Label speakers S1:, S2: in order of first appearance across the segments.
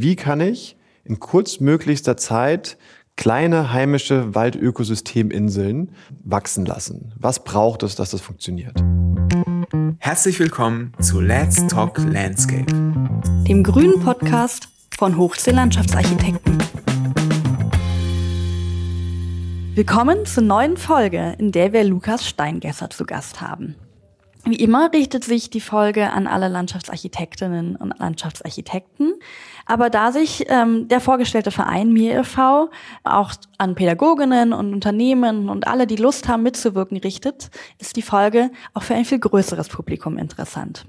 S1: wie kann ich in kurzmöglichster Zeit kleine heimische Waldökosysteminseln wachsen lassen? Was braucht es, dass das funktioniert?
S2: Herzlich willkommen zu Let's Talk Landscape,
S3: dem grünen Podcast von Hochsee Landschaftsarchitekten. Willkommen zur neuen Folge, in der wir Lukas Steingesser zu Gast haben. Wie immer richtet sich die Folge an alle Landschaftsarchitektinnen und Landschaftsarchitekten. Aber da sich ähm, der vorgestellte Verein Mir e.V. auch an Pädagoginnen und Unternehmen und alle, die Lust haben mitzuwirken, richtet, ist die Folge auch für ein viel größeres Publikum interessant.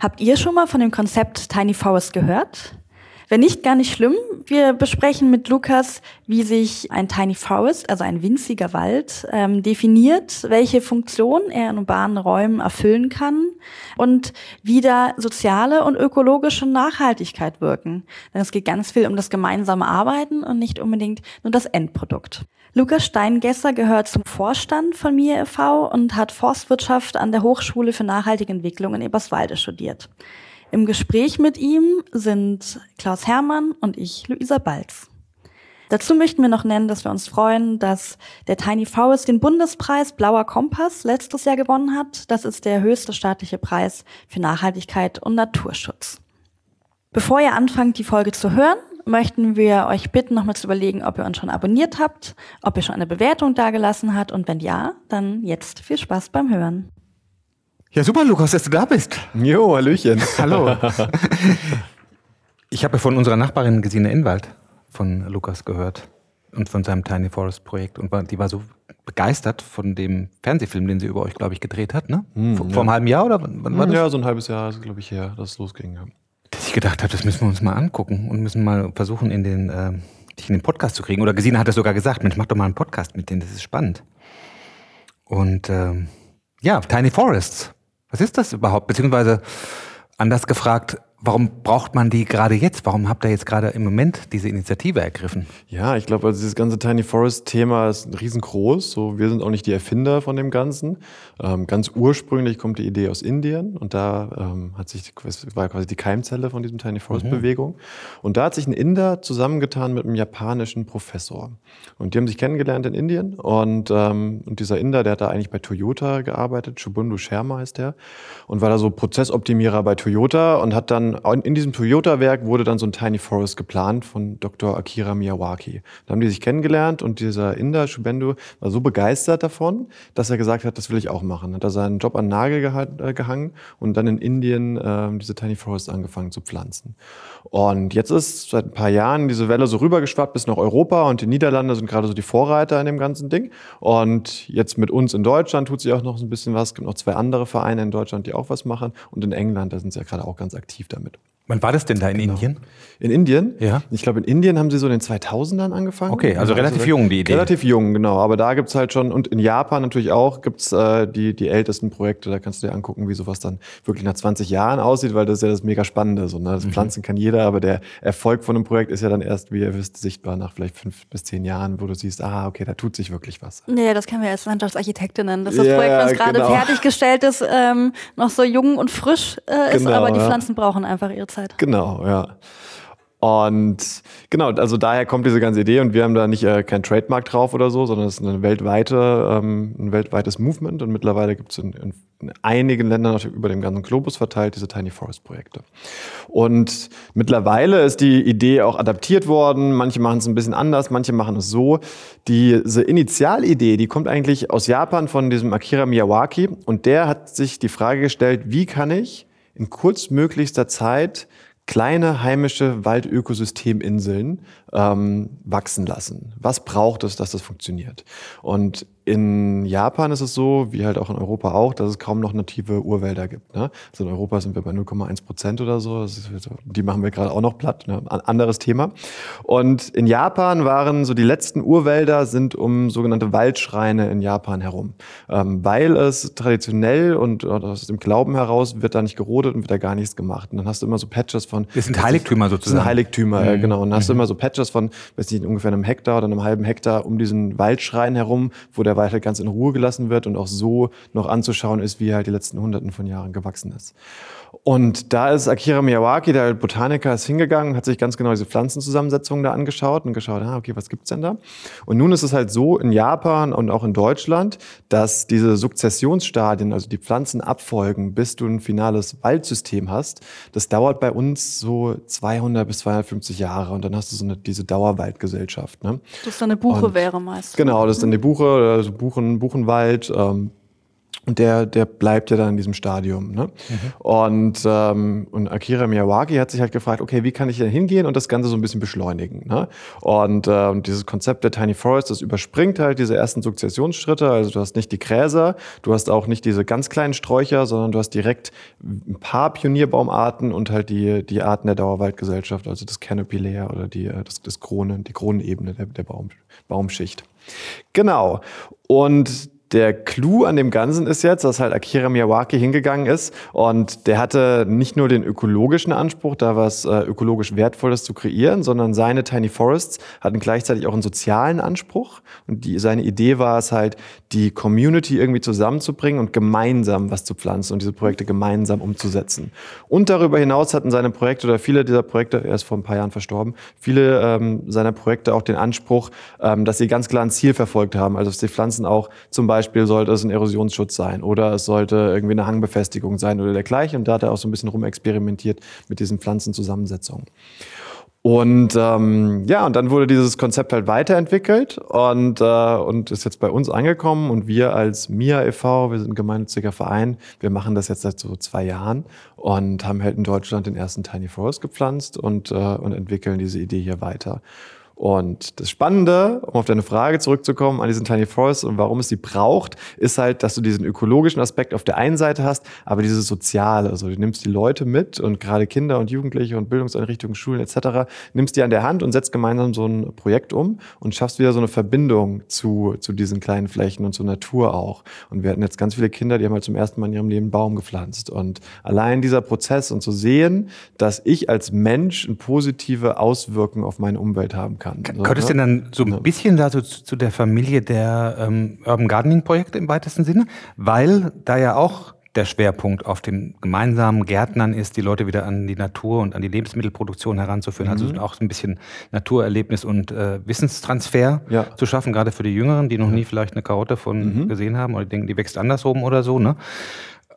S3: Habt ihr schon mal von dem Konzept Tiny Forest gehört? Wenn nicht, gar nicht schlimm. Wir besprechen mit Lukas, wie sich ein Tiny Forest, also ein winziger Wald, ähm, definiert, welche Funktion er in urbanen Räumen erfüllen kann und wie da soziale und ökologische Nachhaltigkeit wirken. Denn es geht ganz viel um das gemeinsame Arbeiten und nicht unbedingt nur das Endprodukt. Lukas Steingesser gehört zum Vorstand von Mir e.V. und hat Forstwirtschaft an der Hochschule für nachhaltige Entwicklung in Eberswalde studiert. Im Gespräch mit ihm sind Klaus Hermann und ich, Luisa Balz. Dazu möchten wir noch nennen, dass wir uns freuen, dass der Tiny Forest den Bundespreis Blauer Kompass letztes Jahr gewonnen hat. Das ist der höchste staatliche Preis für Nachhaltigkeit und Naturschutz. Bevor ihr anfangt, die Folge zu hören, möchten wir euch bitten, nochmal zu überlegen, ob ihr uns schon abonniert habt, ob ihr schon eine Bewertung dagelassen habt und wenn ja, dann jetzt viel Spaß beim Hören.
S4: Ja, super, Lukas, dass du da bist.
S1: Jo, Hallöchen.
S4: Hallo. Ich habe von unserer Nachbarin Gesine Inwald von Lukas gehört und von seinem Tiny Forest Projekt und war, die war so begeistert von dem Fernsehfilm, den sie über euch, glaube ich, gedreht hat, ne? Hm, vor, ja. vor einem halben Jahr oder wann war
S1: das? Ja, so ein halbes Jahr ist, glaube ich, her, dass es losging. Ja.
S4: Dass ich gedacht habe, das müssen wir uns mal angucken und müssen mal versuchen, in den, äh, dich in den Podcast zu kriegen. Oder Gesine hat das sogar gesagt, Mensch, mach doch mal einen Podcast mit denen, das ist spannend. Und ähm, ja, Tiny Forests. Was ist das überhaupt? Beziehungsweise anders gefragt, Warum braucht man die gerade jetzt? Warum habt ihr jetzt gerade im Moment diese Initiative ergriffen?
S1: Ja, ich glaube, also dieses ganze Tiny Forest-Thema ist riesengroß. So, wir sind auch nicht die Erfinder von dem Ganzen. Ähm, ganz ursprünglich kommt die Idee aus Indien und da ähm, hat sich war quasi die Keimzelle von diesem Tiny Forest-Bewegung. Mhm. Und da hat sich ein Inder zusammengetan mit einem japanischen Professor. Und die haben sich kennengelernt in Indien und, ähm, und dieser Inder, der hat da eigentlich bei Toyota gearbeitet, Shubundu Sharma heißt der, und war da so Prozessoptimierer bei Toyota und hat dann in diesem Toyota-Werk wurde dann so ein Tiny Forest geplant von Dr. Akira Miyawaki. Da haben die sich kennengelernt und dieser Inder, Shubendu, war so begeistert davon, dass er gesagt hat, das will ich auch machen. Hat er seinen Job an Nagel äh, gehangen und dann in Indien äh, diese Tiny Forest angefangen zu pflanzen. Und jetzt ist seit ein paar Jahren diese Welle so rübergeschwappt bis nach Europa und die Niederlande sind gerade so die Vorreiter in dem ganzen Ding. Und jetzt mit uns in Deutschland tut sich auch noch so ein bisschen was. Es gibt noch zwei andere Vereine in Deutschland, die auch was machen. Und in England, da sind sie ja gerade auch ganz aktiv damit damit.
S4: Wann war das denn da in genau. Indien?
S1: In Indien?
S4: Ja.
S1: Ich glaube, in Indien haben sie so in den 2000ern angefangen.
S4: Okay, also relativ also, jung die Idee.
S1: Relativ jung, genau. Aber da gibt's halt schon, und in Japan natürlich auch, gibt's äh, die, die ältesten Projekte. Da kannst du dir angucken, wie sowas dann wirklich nach 20 Jahren aussieht, weil das ist ja das mega Spannende. So, ne? Das mhm. Pflanzen kann jeder, aber der Erfolg von einem Projekt ist ja dann erst, wie ihr wisst, sichtbar nach vielleicht fünf bis zehn Jahren, wo du siehst, ah, okay, da tut sich wirklich was.
S3: Nee, das kennen wir als Landschaftsarchitektinnen. Dass das ja, Projekt, es gerade genau. fertiggestellt ist, ähm, noch so jung und frisch äh, ist, genau, aber die Pflanzen brauchen einfach ihre Zeit.
S1: Genau, ja. Und genau, also daher kommt diese ganze Idee und wir haben da nicht äh, kein Trademark drauf oder so, sondern es ist eine weltweite, ähm, ein weltweites Movement und mittlerweile gibt es in, in, in, einigen Ländern über den ganzen Globus verteilt diese Tiny Forest Projekte. Und mittlerweile ist die Idee auch adaptiert worden. Manche machen es ein bisschen anders, manche machen es so. Diese Initialidee, die kommt eigentlich aus Japan von diesem Akira Miyawaki und der hat sich die Frage gestellt, wie kann ich in kurzmöglichster Zeit kleine heimische Waldökosysteminseln ähm, wachsen lassen. Was braucht es, dass das funktioniert? Und in Japan ist es so, wie halt auch in Europa auch, dass es kaum noch native Urwälder gibt. Ne? Also in Europa sind wir bei 0,1 Prozent oder so. Ist, die machen wir gerade auch noch platt. Ne? Ein anderes Thema. Und in Japan waren so die letzten Urwälder sind um sogenannte Waldschreine in Japan herum. Ähm, weil es traditionell und aus dem Glauben heraus wird da nicht gerodet und wird da gar nichts gemacht. Und dann hast du immer so Patches von...
S4: Das sind Heiligtümer sozusagen. Das
S1: sind Heiligtümer, mhm. ja, genau. Und dann hast du mhm. immer so Patches von, weiß nicht, ungefähr einem Hektar oder einem halben Hektar um diesen Waldschrein herum, wo der Wald halt ganz in Ruhe gelassen wird und auch so noch anzuschauen ist, wie er halt die letzten Hunderten von Jahren gewachsen ist. Und da ist Akira Miyawaki, der Botaniker, ist hingegangen, hat sich ganz genau diese Pflanzenzusammensetzung da angeschaut und geschaut, ah, okay, was gibt's denn da? Und nun ist es halt so in Japan und auch in Deutschland, dass diese Sukzessionsstadien, also die Pflanzenabfolgen, bis du ein finales Waldsystem hast, das dauert bei uns so 200 bis 250 Jahre und dann hast du so eine, diese Dauerwaldgesellschaft. Ne?
S3: Das dann eine Buche
S1: Und-
S3: wäre meist.
S1: Genau, das ist dann die Buche, also Buchen, Buchenwald. Ähm, und der, der bleibt ja dann in diesem Stadium. Ne? Und, ähm, und Akira Miyawaki hat sich halt gefragt, okay, wie kann ich denn hingehen und das Ganze so ein bisschen beschleunigen? Ne? Und, äh, und dieses Konzept der Tiny Forest, das überspringt halt diese ersten Sukzessionsschritte. Also du hast nicht die Gräser, du hast auch nicht diese ganz kleinen Sträucher, sondern du hast direkt ein paar Pionierbaumarten und halt die, die Arten der Dauerwaldgesellschaft, also das Canopy Layer oder die, äh, das, das Kronen, die Kronenebene der, der Baum, Baumschicht. Genau. Und der Clou an dem Ganzen ist jetzt, dass halt Akira Miyawaki hingegangen ist und der hatte nicht nur den ökologischen Anspruch, da was äh, ökologisch Wertvolles zu kreieren, sondern seine Tiny Forests hatten gleichzeitig auch einen sozialen Anspruch. Und die, seine Idee war es halt, die Community irgendwie zusammenzubringen und gemeinsam was zu pflanzen und diese Projekte gemeinsam umzusetzen. Und darüber hinaus hatten seine Projekte oder viele dieser Projekte, er ist vor ein paar Jahren verstorben, viele ähm, seiner Projekte auch den Anspruch, ähm, dass sie ganz klar ein Ziel verfolgt haben. Also dass die Pflanzen auch zum Beispiel sollte es ein Erosionsschutz sein oder es sollte irgendwie eine Hangbefestigung sein oder dergleichen. Und da hat er auch so ein bisschen rumexperimentiert mit diesen Pflanzenzusammensetzungen. Und ähm, ja, und dann wurde dieses Konzept halt weiterentwickelt und, äh, und ist jetzt bei uns angekommen. Und wir als MIA e.V., wir sind ein gemeinnütziger Verein, wir machen das jetzt seit so zwei Jahren und haben halt in Deutschland den ersten Tiny Forest gepflanzt und, äh, und entwickeln diese Idee hier weiter. Und das Spannende, um auf deine Frage zurückzukommen, an diesen Tiny Forests und warum es sie braucht, ist halt, dass du diesen ökologischen Aspekt auf der einen Seite hast, aber dieses Soziale. Also du nimmst die Leute mit und gerade Kinder und Jugendliche und Bildungseinrichtungen, Schulen etc., nimmst die an der Hand und setzt gemeinsam so ein Projekt um und schaffst wieder so eine Verbindung zu, zu diesen kleinen Flächen und zur Natur auch. Und wir hatten jetzt ganz viele Kinder, die haben halt zum ersten Mal in ihrem Leben einen Baum gepflanzt. Und allein dieser Prozess und zu sehen, dass ich als Mensch eine positive Auswirkung auf meine Umwelt haben kann. So,
S4: Könntest du denn dann so ein bisschen da so zu, der Familie der ähm, Urban Gardening Projekte im weitesten Sinne? Weil da ja auch der Schwerpunkt auf dem gemeinsamen Gärtnern ist, die Leute wieder an die Natur und an die Lebensmittelproduktion heranzuführen. Also auch so ein bisschen Naturerlebnis und äh, Wissenstransfer
S1: Ja.
S4: zu schaffen, gerade für die Jüngeren, die noch nie vielleicht eine Karotte von gesehen haben oder denken, die wächst andersrum oder so. Ne?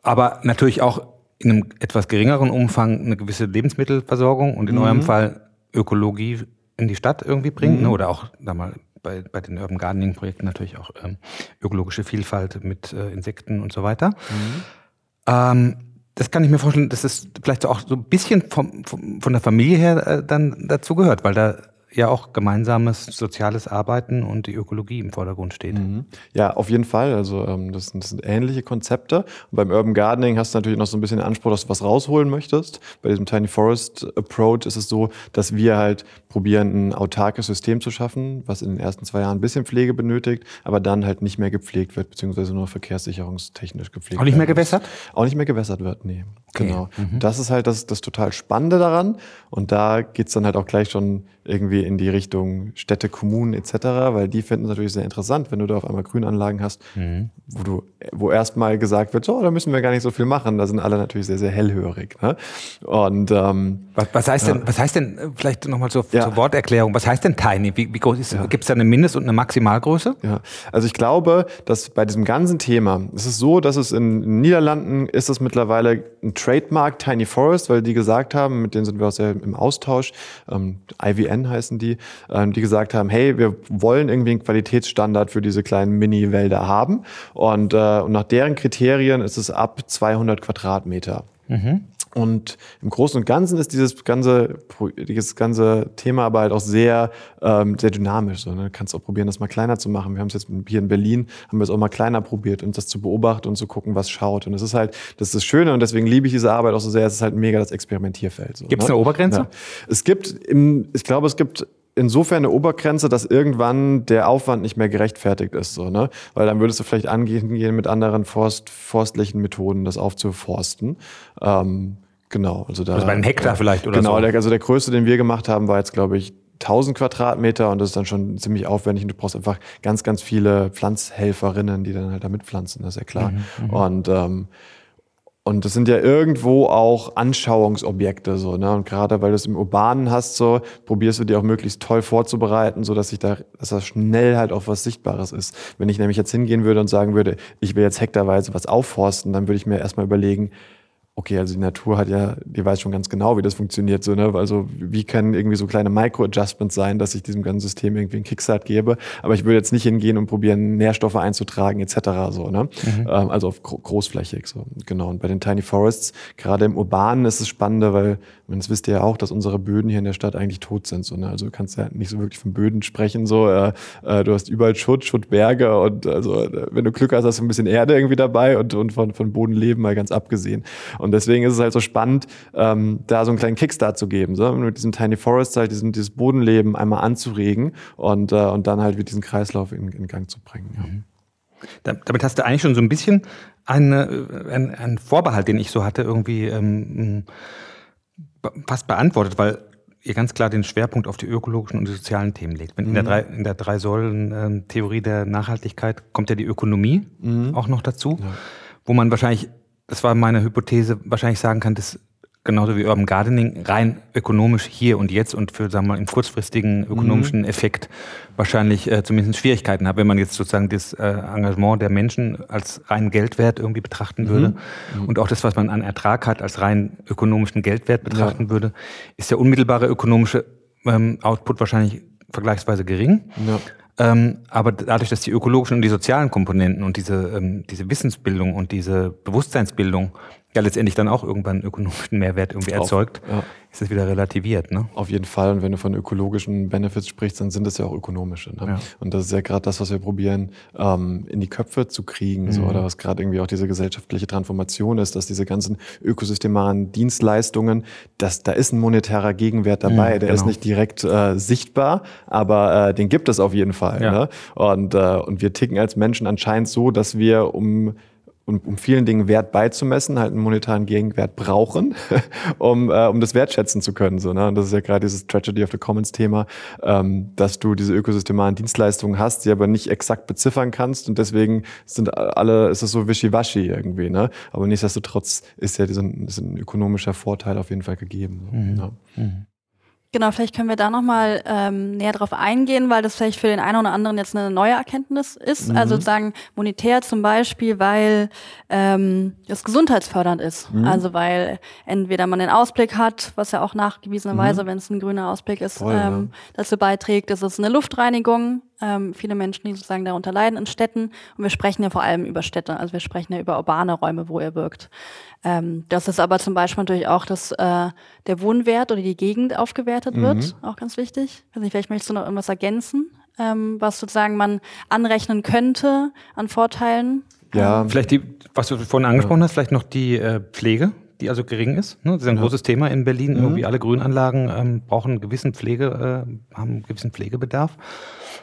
S4: Aber natürlich auch in einem etwas geringeren Umfang eine gewisse Lebensmittelversorgung und in eurem Fall Ökologie in die Stadt irgendwie bringen. Ne? Oder auch da mal bei, bei den Urban Gardening Projekten natürlich auch ähm, ökologische Vielfalt mit äh, Insekten und so weiter. Ähm, das kann ich mir vorstellen, dass es vielleicht auch so ein bisschen vom, vom, von der Familie her äh, dann dazu gehört, weil da ja auch gemeinsames soziales Arbeiten und die Ökologie im Vordergrund steht.
S1: Mhm. Ja, auf jeden Fall. Also ähm, das, sind, das sind ähnliche Konzepte. Und beim Urban Gardening hast du natürlich noch so ein bisschen den Anspruch, dass du was rausholen möchtest. Bei diesem Tiny Forest Approach ist es so, dass wir halt probieren, ein autarkes System zu schaffen, was in den ersten zwei Jahren ein bisschen Pflege benötigt, aber dann halt nicht mehr gepflegt wird, beziehungsweise nur verkehrssicherungstechnisch gepflegt
S4: Auch nicht mehr gewässert?
S1: Auch nicht mehr gewässert wird, nee.
S4: Okay.
S1: Genau. Das ist halt das, das total Spannende daran. Und da geht's dann halt auch gleich schon irgendwie in die Richtung Städte, Kommunen etc., weil die finden es natürlich sehr interessant, wenn du da auf einmal Grünanlagen hast, wo du, wo erstmal gesagt wird, so, da müssen wir gar nicht so viel machen. Da sind alle natürlich sehr, sehr hellhörig. Ne? Und ähm,
S4: Was, was heißt denn, was heißt denn, äh, vielleicht nochmal zur,
S1: Ja.
S4: zur Worterklärung, was heißt denn Tiny? Wie, wie groß ist, gibt es da eine Mindest- und eine Maximalgröße?
S1: Ja, also ich glaube, dass bei diesem ganzen Thema, es ist so, dass es in den Niederlanden ist es mittlerweile ein Trademark Tiny Forest, weil die gesagt haben, mit denen sind wir auch sehr im Austausch, ähm, IVN heißen die, ähm, die gesagt haben, hey, wir wollen irgendwie einen Qualitätsstandard für diese kleinen Mini-Wälder haben und, äh, und nach deren Kriterien ist es ab 200 Quadratmeter. Und im Großen und Ganzen ist dieses ganze, dieses ganze Thema aber halt auch sehr, ähm, sehr dynamisch. So, ne? Du kannst auch probieren, das mal kleiner zu machen. Wir haben es jetzt hier in Berlin, haben wir es auch mal kleiner probiert und das zu beobachten und zu gucken, was schaut. Und das ist halt, das ist das Schöne und deswegen liebe ich diese Arbeit auch so sehr. Es ist halt mega das Experimentierfeld. So,
S4: Gibt's
S1: ne?
S4: eine Obergrenze?
S1: Ja. Es gibt, im, ich glaube, es gibt insofern eine Obergrenze, dass irgendwann der Aufwand nicht mehr gerechtfertigt ist, so, ne? Weil dann würdest du vielleicht angehen gehen mit anderen Forst, forstlichen Methoden, das aufzuforsten. Ähm, genau, also da.
S4: Also bei einem Hektar vielleicht oder
S1: genau,
S4: so.
S1: der, also der größte, den wir gemacht haben, war jetzt, glaube ich, 1000 Quadratmeter und das ist dann schon ziemlich aufwendig und du brauchst einfach ganz, ganz viele Pflanzhelferinnen, die dann halt da mitpflanzen, das ist ja klar. Mhm, und ähm, und das sind ja irgendwo auch Anschauungsobjekte so, ne? Und gerade weil du es im Urbanen hast, so probierst du dir auch möglichst toll vorzubereiten, so dass ich da, dass das schnell halt auch was Sichtbares ist. Wenn ich nämlich jetzt hingehen würde und sagen würde, ich will jetzt hektarweise was aufforsten, dann würde ich mir erstmal überlegen, okay, also die Natur hat ja, die weiß schon ganz genau, wie das funktioniert, so, ne? Also, wie können irgendwie so kleine Micro-Adjustments sein, dass ich diesem ganzen System irgendwie einen Kickstart gebe. Aber ich würde jetzt nicht hingehen und probieren, Nährstoffe einzutragen, etc. so, ne? Mhm. Ähm, also auf großflächig, so. Genau. Und bei den Tiny Forests, gerade im Urbanen ist es spannender, weil, das wisst ihr ja auch, dass unsere Böden hier in der Stadt eigentlich tot sind, so, ne? Also, du kannst ja nicht so wirklich von Böden sprechen, so, äh, äh, du hast überall Schutt, Schuttberge und also, wenn du Glück hast, hast du ein bisschen Erde irgendwie dabei und, und von, von Bodenleben mal ganz abgesehen. Und und deswegen ist es halt so spannend, ähm, da so einen kleinen Kickstart zu geben, so, mit diesem Tiny Forest halt diesen, dieses Bodenleben einmal anzuregen und, äh, und dann halt mit diesem Kreislauf in, in Gang zu bringen. Ja. Mhm.
S4: Damit hast du eigentlich schon so ein bisschen eine, einen, einen Vorbehalt, den ich so hatte, irgendwie ähm, fast beantwortet, weil ihr ganz klar den Schwerpunkt auf die ökologischen und die sozialen Themen legt. Wenn mhm. in der drei, in der drei Säulen ähm, der Nachhaltigkeit kommt ja die Ökonomie mhm. auch noch dazu, ja. wo man wahrscheinlich das war meine Hypothese, wahrscheinlich sagen kann, dass genauso wie Urban Gardening rein ökonomisch hier und jetzt und für, sagen wir mal, im kurzfristigen ökonomischen mhm. Effekt wahrscheinlich äh, zumindest Schwierigkeiten hat, wenn man jetzt sozusagen das äh, Engagement der Menschen als rein Geldwert irgendwie betrachten mhm. würde mhm. und auch das, was man an Ertrag hat, als rein ökonomischen Geldwert betrachten ja. würde, ist der unmittelbare ökonomische ähm, Output wahrscheinlich vergleichsweise gering. Ja. Ähm, aber dadurch, dass die ökologischen und die sozialen Komponenten und diese, ähm, diese Wissensbildung und diese Bewusstseinsbildung ja letztendlich dann auch irgendwann ökonomischen Mehrwert irgendwie erzeugt, Auf, ja. ist es wieder relativiert. Ne?
S1: Auf jeden Fall. Und wenn du von ökologischen Benefits sprichst, dann sind das ja auch ökonomische. Ne? Ja. Und das ist ja gerade das, was wir probieren, ähm, in die Köpfe zu kriegen, mhm. so, oder was gerade irgendwie auch diese gesellschaftliche Transformation ist, dass diese ganzen ökosystemaren Dienstleistungen, dass da ist ein monetärer Gegenwert dabei. Mhm, der genau. ist nicht direkt äh, sichtbar, aber äh, den gibt es auf jeden Fall. Ja. Ne? Und, äh, und wir ticken als Menschen anscheinend so, dass wir um um, um vielen Dingen Wert beizumessen, halt einen monetaren Gegenwert brauchen, um, äh, um das wertschätzen zu können. So, ne? Und das ist ja gerade dieses Tragedy of the Commons-Thema, ähm, dass du diese ökosystemaren Dienstleistungen hast, die aber nicht exakt beziffern kannst und deswegen sind alle, ist es so wischiwaschi irgendwie. Ne? Aber nichtsdestotrotz ist ja dieser, ist ein ökonomischer Vorteil auf jeden Fall gegeben. So, mhm. Ja. Mhm.
S3: Genau, vielleicht können wir da nochmal ähm, näher drauf eingehen, weil das vielleicht für den einen oder anderen jetzt eine neue Erkenntnis ist. Mhm. Also sozusagen monetär zum Beispiel, weil ähm, das gesundheitsfördernd ist. Mhm. Also weil entweder man den Ausblick hat, was ja auch nachgewiesenerweise, mhm. wenn es ein grüner Ausblick ist, Voll, ähm, ja. dazu beiträgt, ist es eine Luftreinigung. Ähm, viele Menschen, die sozusagen darunter leiden in Städten. Und wir sprechen ja vor allem über Städte, also wir sprechen ja über urbane Räume, wo er wirkt. Ähm, das ist aber zum Beispiel natürlich auch, dass äh, der Wohnwert oder die Gegend aufgewertet mhm. wird, auch ganz wichtig. Also vielleicht möchtest du noch irgendwas ergänzen, ähm, was sozusagen man anrechnen könnte an Vorteilen.
S4: Ja, ähm, vielleicht die, was du vorhin angesprochen ja. hast, vielleicht noch die äh, Pflege die also gering ist. Ne? Das ist ein ja. großes Thema in Berlin. Mhm. Irgendwie alle Grünanlagen ähm, brauchen einen gewissen Pflege, äh, haben einen gewissen Pflegebedarf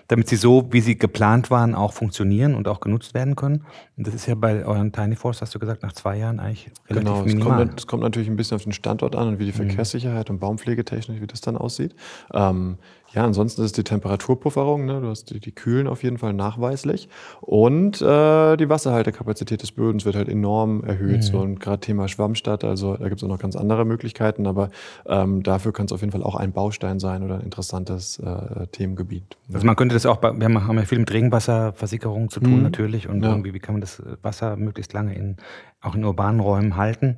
S4: damit sie so, wie sie geplant waren, auch funktionieren und auch genutzt werden können. Und das ist ja bei euren Tiny Force, hast du gesagt, nach zwei Jahren eigentlich relativ genau, minimal.
S1: Genau, es kommt natürlich ein bisschen auf den Standort an und wie die mhm. Verkehrssicherheit und Baumpflegetechnik, wie das dann aussieht. Ähm, ja, ansonsten ist es die Temperaturpufferung, ne? du hast die, die Kühlen auf jeden Fall nachweislich und äh, die Wasserhaltekapazität des Bödens wird halt enorm erhöht. Mhm. So, und gerade Thema Schwammstadt, also da gibt es auch noch ganz andere Möglichkeiten, aber ähm, dafür kann es auf jeden Fall auch ein Baustein sein oder ein interessantes äh, Themengebiet.
S4: Also man könnte das auch, bei, wir haben ja viel mit Regenwasserversickerung zu tun mhm. natürlich und ja. irgendwie, wie kann man das Wasser möglichst lange in, auch in urbanen Räumen halten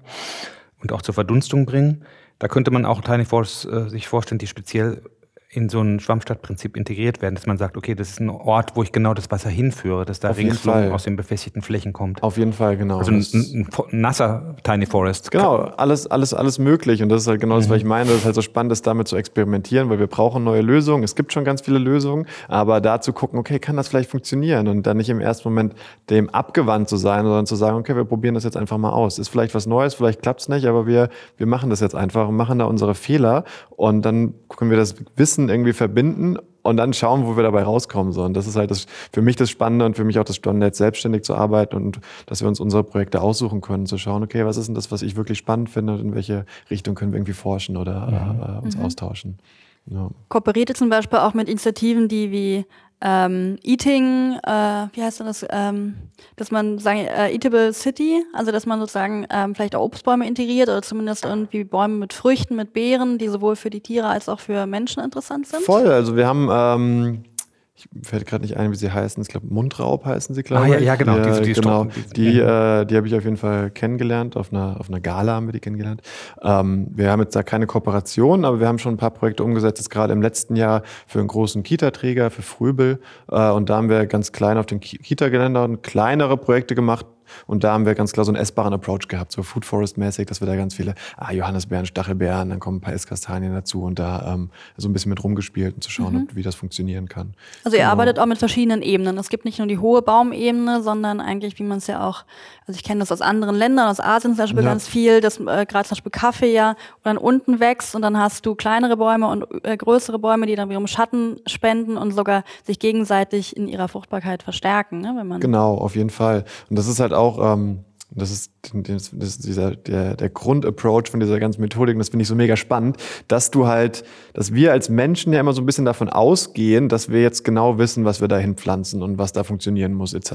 S4: und auch zur Verdunstung bringen. Da könnte man auch Tiny Force äh, sich vorstellen, die speziell in so ein Schwammstadtprinzip integriert werden, dass man sagt, okay, das ist ein Ort, wo ich genau das Wasser hinführe, dass da Ringsflug aus den befestigten Flächen kommt.
S1: Auf jeden Fall, genau.
S4: Also ein, ein, ein nasser Tiny Forest.
S1: Genau, alles, alles, alles möglich. Und das ist halt genau das, was ich mhm. meine. Das ist halt so spannend, ist damit zu experimentieren, weil wir brauchen neue Lösungen. Es gibt schon ganz viele Lösungen, aber da zu gucken, okay, kann das vielleicht funktionieren? Und dann nicht im ersten Moment dem abgewandt zu sein, sondern zu sagen, okay, wir probieren das jetzt einfach mal aus. Ist vielleicht was Neues, vielleicht klappt es nicht, aber wir, wir machen das jetzt einfach und machen da unsere Fehler und dann können wir das Wissen Wissen irgendwie verbinden und dann schauen, wo wir dabei rauskommen. So. Und das ist halt das, für mich das Spannende und für mich auch das Spannende, jetzt selbstständig zu arbeiten und dass wir uns unsere Projekte aussuchen können, zu schauen, okay, was ist denn das, was ich wirklich spannend finde und in welche Richtung können wir irgendwie forschen oder mhm. äh, uns mhm. austauschen. Ja.
S3: Kooperiert ihr zum Beispiel auch mit Initiativen, die wie ähm, Eating, äh, wie heißt denn das, ähm, dass man sagen, äh, Eatable City, also dass man sozusagen ähm, vielleicht auch Obstbäume integriert oder zumindest irgendwie Bäume mit Früchten, mit Beeren, die sowohl für die Tiere als auch für Menschen interessant sind?
S1: Voll, also wir haben ähm, ich fällt gerade nicht ein, wie sie heißen. Ich glaube, Mundraub heißen sie, glaube
S4: Ah,
S1: ich.
S4: ja, ja, genau,
S1: Die,
S4: diese- die
S1: genau.
S4: Stoffen, die-
S1: Die, äh, die habe ich auf jeden Fall kennengelernt. Auf einer, auf einer Gala haben wir die kennengelernt. Ähm, wir haben jetzt da keine Kooperation, aber wir haben schon ein paar Projekte umgesetzt. Jetzt gerade im letzten Jahr für einen großen Kita-Träger, für Frübel. Äh, und da haben wir ganz klein auf den Ki- Kita-Geländern kleinere Projekte gemacht. Und da haben wir ganz klar so einen essbaren Approach gehabt, so Food Forest-mäßig, dass wir da ganz viele ah, Johannisbeeren, Stachelbeeren, dann kommen ein paar Esskastanien dazu und da ähm, so ein bisschen mit rumgespielt und zu schauen, ob, wie das funktionieren kann.
S3: Also ihr
S1: Genau.
S3: arbeitet auch mit verschiedenen Ebenen. Es gibt nicht nur die hohe Baumebene, sondern eigentlich, wie man es ja auch, also ich kenne das aus anderen Ländern, aus Asien zum Beispiel
S1: Ja.
S3: ganz viel, dass äh, gerade zum Beispiel Kaffee ja dann unten wächst und dann hast du kleinere Bäume und äh, größere Bäume, die dann wiederum Schatten spenden und sogar sich gegenseitig in ihrer Fruchtbarkeit verstärken, ne, wenn man
S1: Genau, auf jeden Fall. Und das ist halt auch, ähm, das ist, das ist dieser, der, der Grundapproach von dieser ganzen Methodik, und das finde ich so mega spannend, dass du halt, dass wir als Menschen ja immer so ein bisschen davon ausgehen, dass wir jetzt genau wissen, was wir dahin pflanzen und was da funktionieren muss, etc.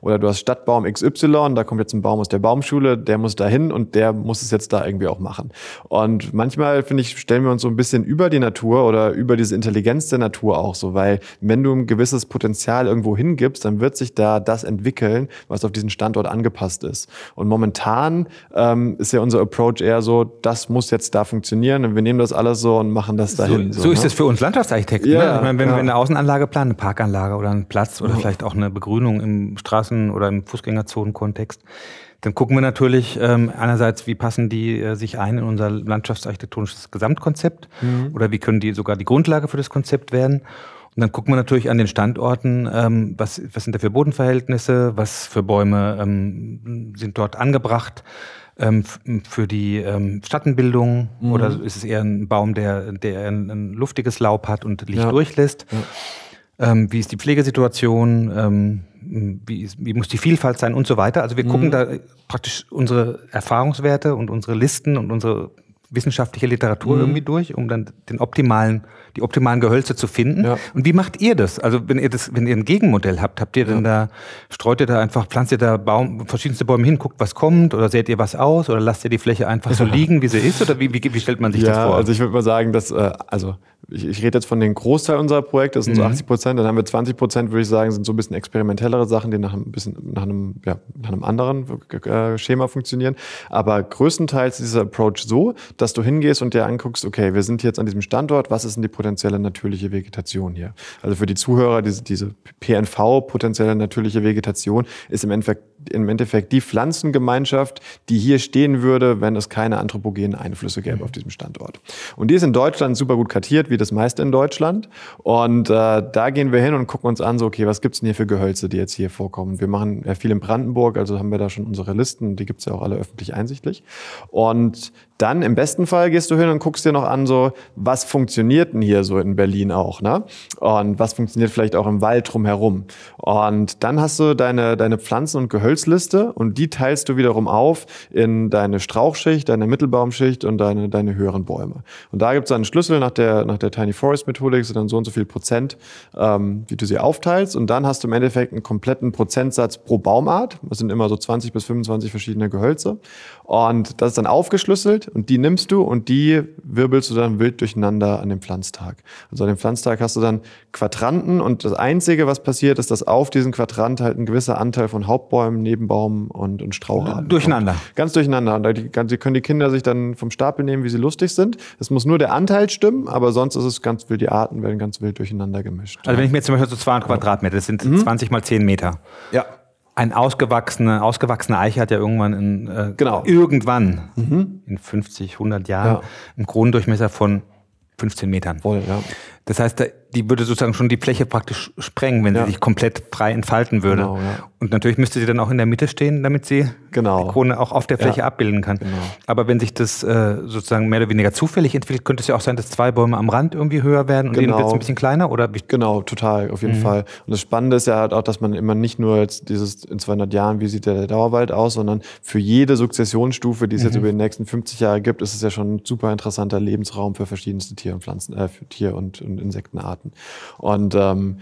S1: Oder du hast Stadtbaum XY, da kommt jetzt ein Baum aus der Baumschule, der muss dahin und der muss es jetzt da irgendwie auch machen. Und manchmal, finde ich, stellen wir uns so ein bisschen über die Natur oder über diese Intelligenz der Natur auch so, weil wenn du ein gewisses Potenzial irgendwo hingibst, dann wird sich da das entwickeln, was auf diesen Standort angepasst ist. Und momentan ähm, ist ja unser Approach eher so, das muss jetzt da funktionieren und wir nehmen das alles so und machen das dahin.
S4: So, so ist
S1: ne?
S4: es für uns Landschaftsarchitekten.
S1: Ja,
S4: ne? ich meine, wenn
S1: ja.
S4: wir eine Außenanlage planen, eine Parkanlage oder einen Platz oder vielleicht auch eine Begrünung im Straßen- oder im Fußgängerzonenkontext, dann gucken wir natürlich ähm, einerseits, wie passen die äh, sich ein in unser landschaftsarchitektonisches Gesamtkonzept
S1: Mhm.
S4: oder wie können die sogar die Grundlage für das Konzept werden. Und dann gucken wir natürlich an den Standorten, ähm, was, was sind da für Bodenverhältnisse, was für Bäume ähm, sind dort angebracht ähm, für die ähm, Schattenbildung
S1: Mhm.
S4: oder ist es eher ein Baum, der, der ein, ein luftiges Laub hat und Licht
S1: Ja.
S4: durchlässt? Ähm, wie ist die Pflegesituation? Ähm, wie, ist, wie muss die Vielfalt sein und so weiter? Also wir
S1: Mhm.
S4: gucken da praktisch unsere Erfahrungswerte und unsere Listen und unsere wissenschaftliche Literatur
S1: Mhm.
S4: irgendwie durch, um dann den optimalen, die optimalen Gehölze zu finden.
S1: Ja.
S4: Und wie macht ihr das? Also wenn ihr das, wenn ihr ein Gegenmodell habt, habt ihr denn da, streut ihr da einfach, pflanzt ihr da Baum, verschiedenste Bäume hin, guckt, was kommt, oder seht ihr was aus, oder lasst ihr die Fläche einfach so liegen, wie sie ist, oder wie, wie, wie stellt man sich das
S1: ja,
S4: vor?
S1: also ich würde mal sagen, dass, äh, also ich, ich rede jetzt von den Großteil unserer Projekte, das sind so
S4: Mhm.
S1: 80 Prozent, dann haben wir 20 Prozent, würde ich sagen, sind so ein bisschen experimentellere Sachen, die nach einem bisschen nach einem, ja, nach einem anderen äh, Schema funktionieren. Aber größtenteils ist dieser Approach so, dass du hingehst und dir anguckst, okay, wir sind jetzt an diesem Standort, was ist denn die potenzielle natürliche Vegetation hier? Also für die Zuhörer, diese, diese PNV, potenzielle natürliche Vegetation, ist im Endeffekt, im Endeffekt die Pflanzengemeinschaft, die hier stehen würde, wenn es keine anthropogenen Einflüsse gäbe auf diesem Standort. Und die ist in Deutschland super gut kartiert, wie das meiste in Deutschland. Und äh, da gehen wir hin und gucken uns an, so, okay, was gibt's denn hier für Gehölze, die jetzt hier vorkommen? Wir machen ja viel in Brandenburg, also haben wir da schon unsere Listen, die gibt's ja auch alle öffentlich einsichtlich. Und dann im besten Fall gehst du hin und guckst dir noch an, so, was funktioniert denn hier so in Berlin auch, ne? Und was funktioniert vielleicht auch im Wald drumherum. Und dann hast du deine, deine Pflanzen- und Gehölzliste und die teilst du wiederum auf in deine Strauchschicht, deine Mittelbaumschicht und deine, deine höheren Bäume. Und da gibt's dann einen Schlüssel nach der, nach der Tiny Forest Methodik, sind dann so und so viel Prozent, ähm, wie du sie aufteilst. Und dann hast du im Endeffekt einen kompletten Prozentsatz pro Baumart. Das sind immer so 20 bis 25 verschiedene Gehölze. Und das ist dann aufgeschlüsselt und die nimmst du und die wirbelst du dann wild durcheinander an dem Pflanztag. Also an dem Pflanztag hast du dann Quadranten und das Einzige, was passiert, ist, dass auf diesen Quadrant halt ein gewisser Anteil von Hauptbäumen, Nebenbaumen und, und Straucharten
S4: Durcheinander.
S1: kommt. Ganz durcheinander. Und da können die Kinder sich dann vom Stapel nehmen, wie sie lustig sind. Es muss nur der Anteil stimmen, aber sonst ist es ganz wild, die Arten werden ganz wild durcheinander gemischt.
S4: Also wenn ich mir jetzt zum Beispiel so 200 Quadratmeter, das sind 20 mal 10 Meter.
S1: ja.
S4: Ein ausgewachsene, ausgewachsene Eiche hat ja irgendwann in, äh,
S1: Genau.
S4: irgendwann in 50, 100 Jahren
S1: Ja.
S4: einen Kronendurchmesser von 15 Metern.
S1: Voll, ja.
S4: Das heißt, die würde sozusagen schon die Fläche praktisch sprengen, wenn
S1: Ja.
S4: sie sich komplett frei entfalten würde.
S1: Genau, ja.
S4: Und natürlich müsste sie dann auch in der Mitte stehen, damit sie
S1: Genau.
S4: die Krone auch auf der Fläche
S1: Ja.
S4: abbilden kann.
S1: Genau.
S4: Aber wenn sich das äh, sozusagen mehr oder weniger zufällig entwickelt, könnte es ja auch sein, dass zwei Bäume am Rand irgendwie höher werden und
S1: Genau.
S4: denen wird es ein bisschen kleiner oder?
S1: Genau, total, auf jeden
S4: Mhm.
S1: Fall. Und das Spannende ist ja halt auch, dass man immer nicht nur jetzt dieses in 200 Jahren, wie sieht der Dauerwald aus, sondern für jede Sukzessionsstufe, die es
S4: Mhm.
S1: jetzt über die nächsten 50 Jahre gibt, ist es ja schon ein super interessanter Lebensraum für verschiedenste Tier- und Pflanzen, äh, für Tier- und, und Insektenarten. Und ähm,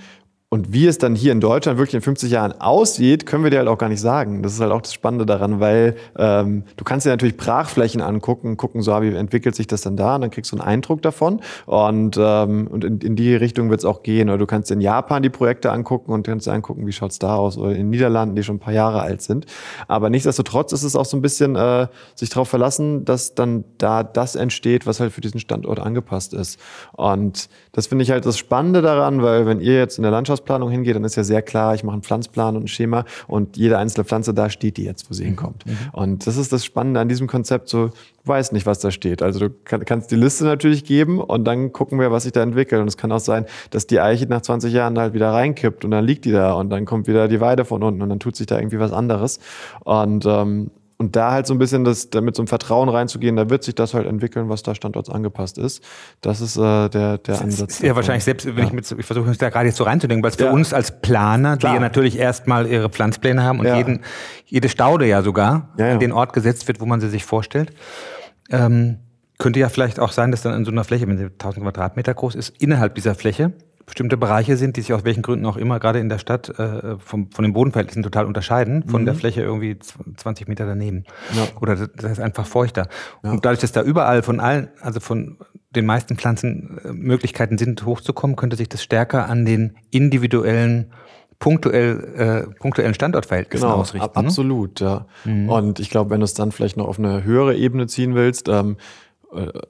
S1: und wie es dann hier in Deutschland wirklich in 50 Jahren aussieht, können wir dir halt auch gar nicht sagen. Das ist halt auch das Spannende daran, weil ähm, du kannst dir natürlich Brachflächen angucken, gucken, so wie entwickelt sich das dann da, und dann kriegst du einen Eindruck davon. Und, ähm, und in, in die Richtung wird es auch gehen. Oder du kannst in Japan die Projekte angucken und kannst dir angucken, wie schaut's da aus. Oder in den Niederlanden, die schon ein paar Jahre alt sind. Aber nichtsdestotrotz ist es auch so ein bisschen äh, sich darauf verlassen, dass dann da das entsteht, was halt für diesen Standort angepasst ist. Und das finde ich halt das Spannende daran, weil wenn ihr jetzt in der Landschaftsplanung hingeht, dann ist ja sehr klar, ich mache einen Pflanzplan und ein Schema und jede einzelne Pflanze, da steht die jetzt, wo sie hinkommt. Und das ist das Spannende an diesem Konzept, so, du weißt nicht, was da steht. Also du kann, kannst die Liste natürlich geben und dann gucken wir, was sich da entwickelt. Und es kann auch sein, dass die Eiche nach 20 Jahren halt wieder reinkippt und dann liegt die da und dann kommt wieder die Weide von unten und dann tut sich da irgendwie was anderes. Und ähm, und da halt so ein bisschen das, da mit so einem Vertrauen reinzugehen, da wird sich das halt entwickeln, was da standorts angepasst ist. Das ist äh, der, der Ansatz.
S4: Ja,
S1: davon.
S4: wahrscheinlich selbst, wenn
S1: Ja.
S4: ich mit, ich versuche mich da gerade jetzt so reinzudenken, weil es für
S1: Ja.
S4: uns als Planer, die
S1: Klar.
S4: ja natürlich erstmal ihre Pflanzpläne haben und
S1: Ja.
S4: jeden, jede Staude ja sogar
S1: Ja, ja.
S4: an den Ort gesetzt wird, wo man sie sich vorstellt, ähm, könnte ja vielleicht auch sein, dass dann in so einer Fläche, wenn sie 1000 Quadratmeter groß ist, innerhalb dieser Fläche bestimmte Bereiche sind, die sich aus welchen Gründen auch immer gerade in der Stadt äh, vom, von den Bodenverhältnissen total unterscheiden, von der Fläche irgendwie zw- 20 Meter daneben.
S1: Mhm. Ja.
S4: Oder das, ist einfach feuchter. Und dadurch, dass da überall von allen, also von den meisten Pflanzen äh, Möglichkeiten sind, hochzukommen, könnte sich das stärker an den individuellen, punktuell, äh, punktuellen Standortverhältnissen
S1: Genau,
S4: ausrichten.
S1: ab,
S4: ne?
S1: absolut, ja. Und ich glaube, wenn du es dann vielleicht noch auf eine höhere Ebene ziehen willst, ähm, äh,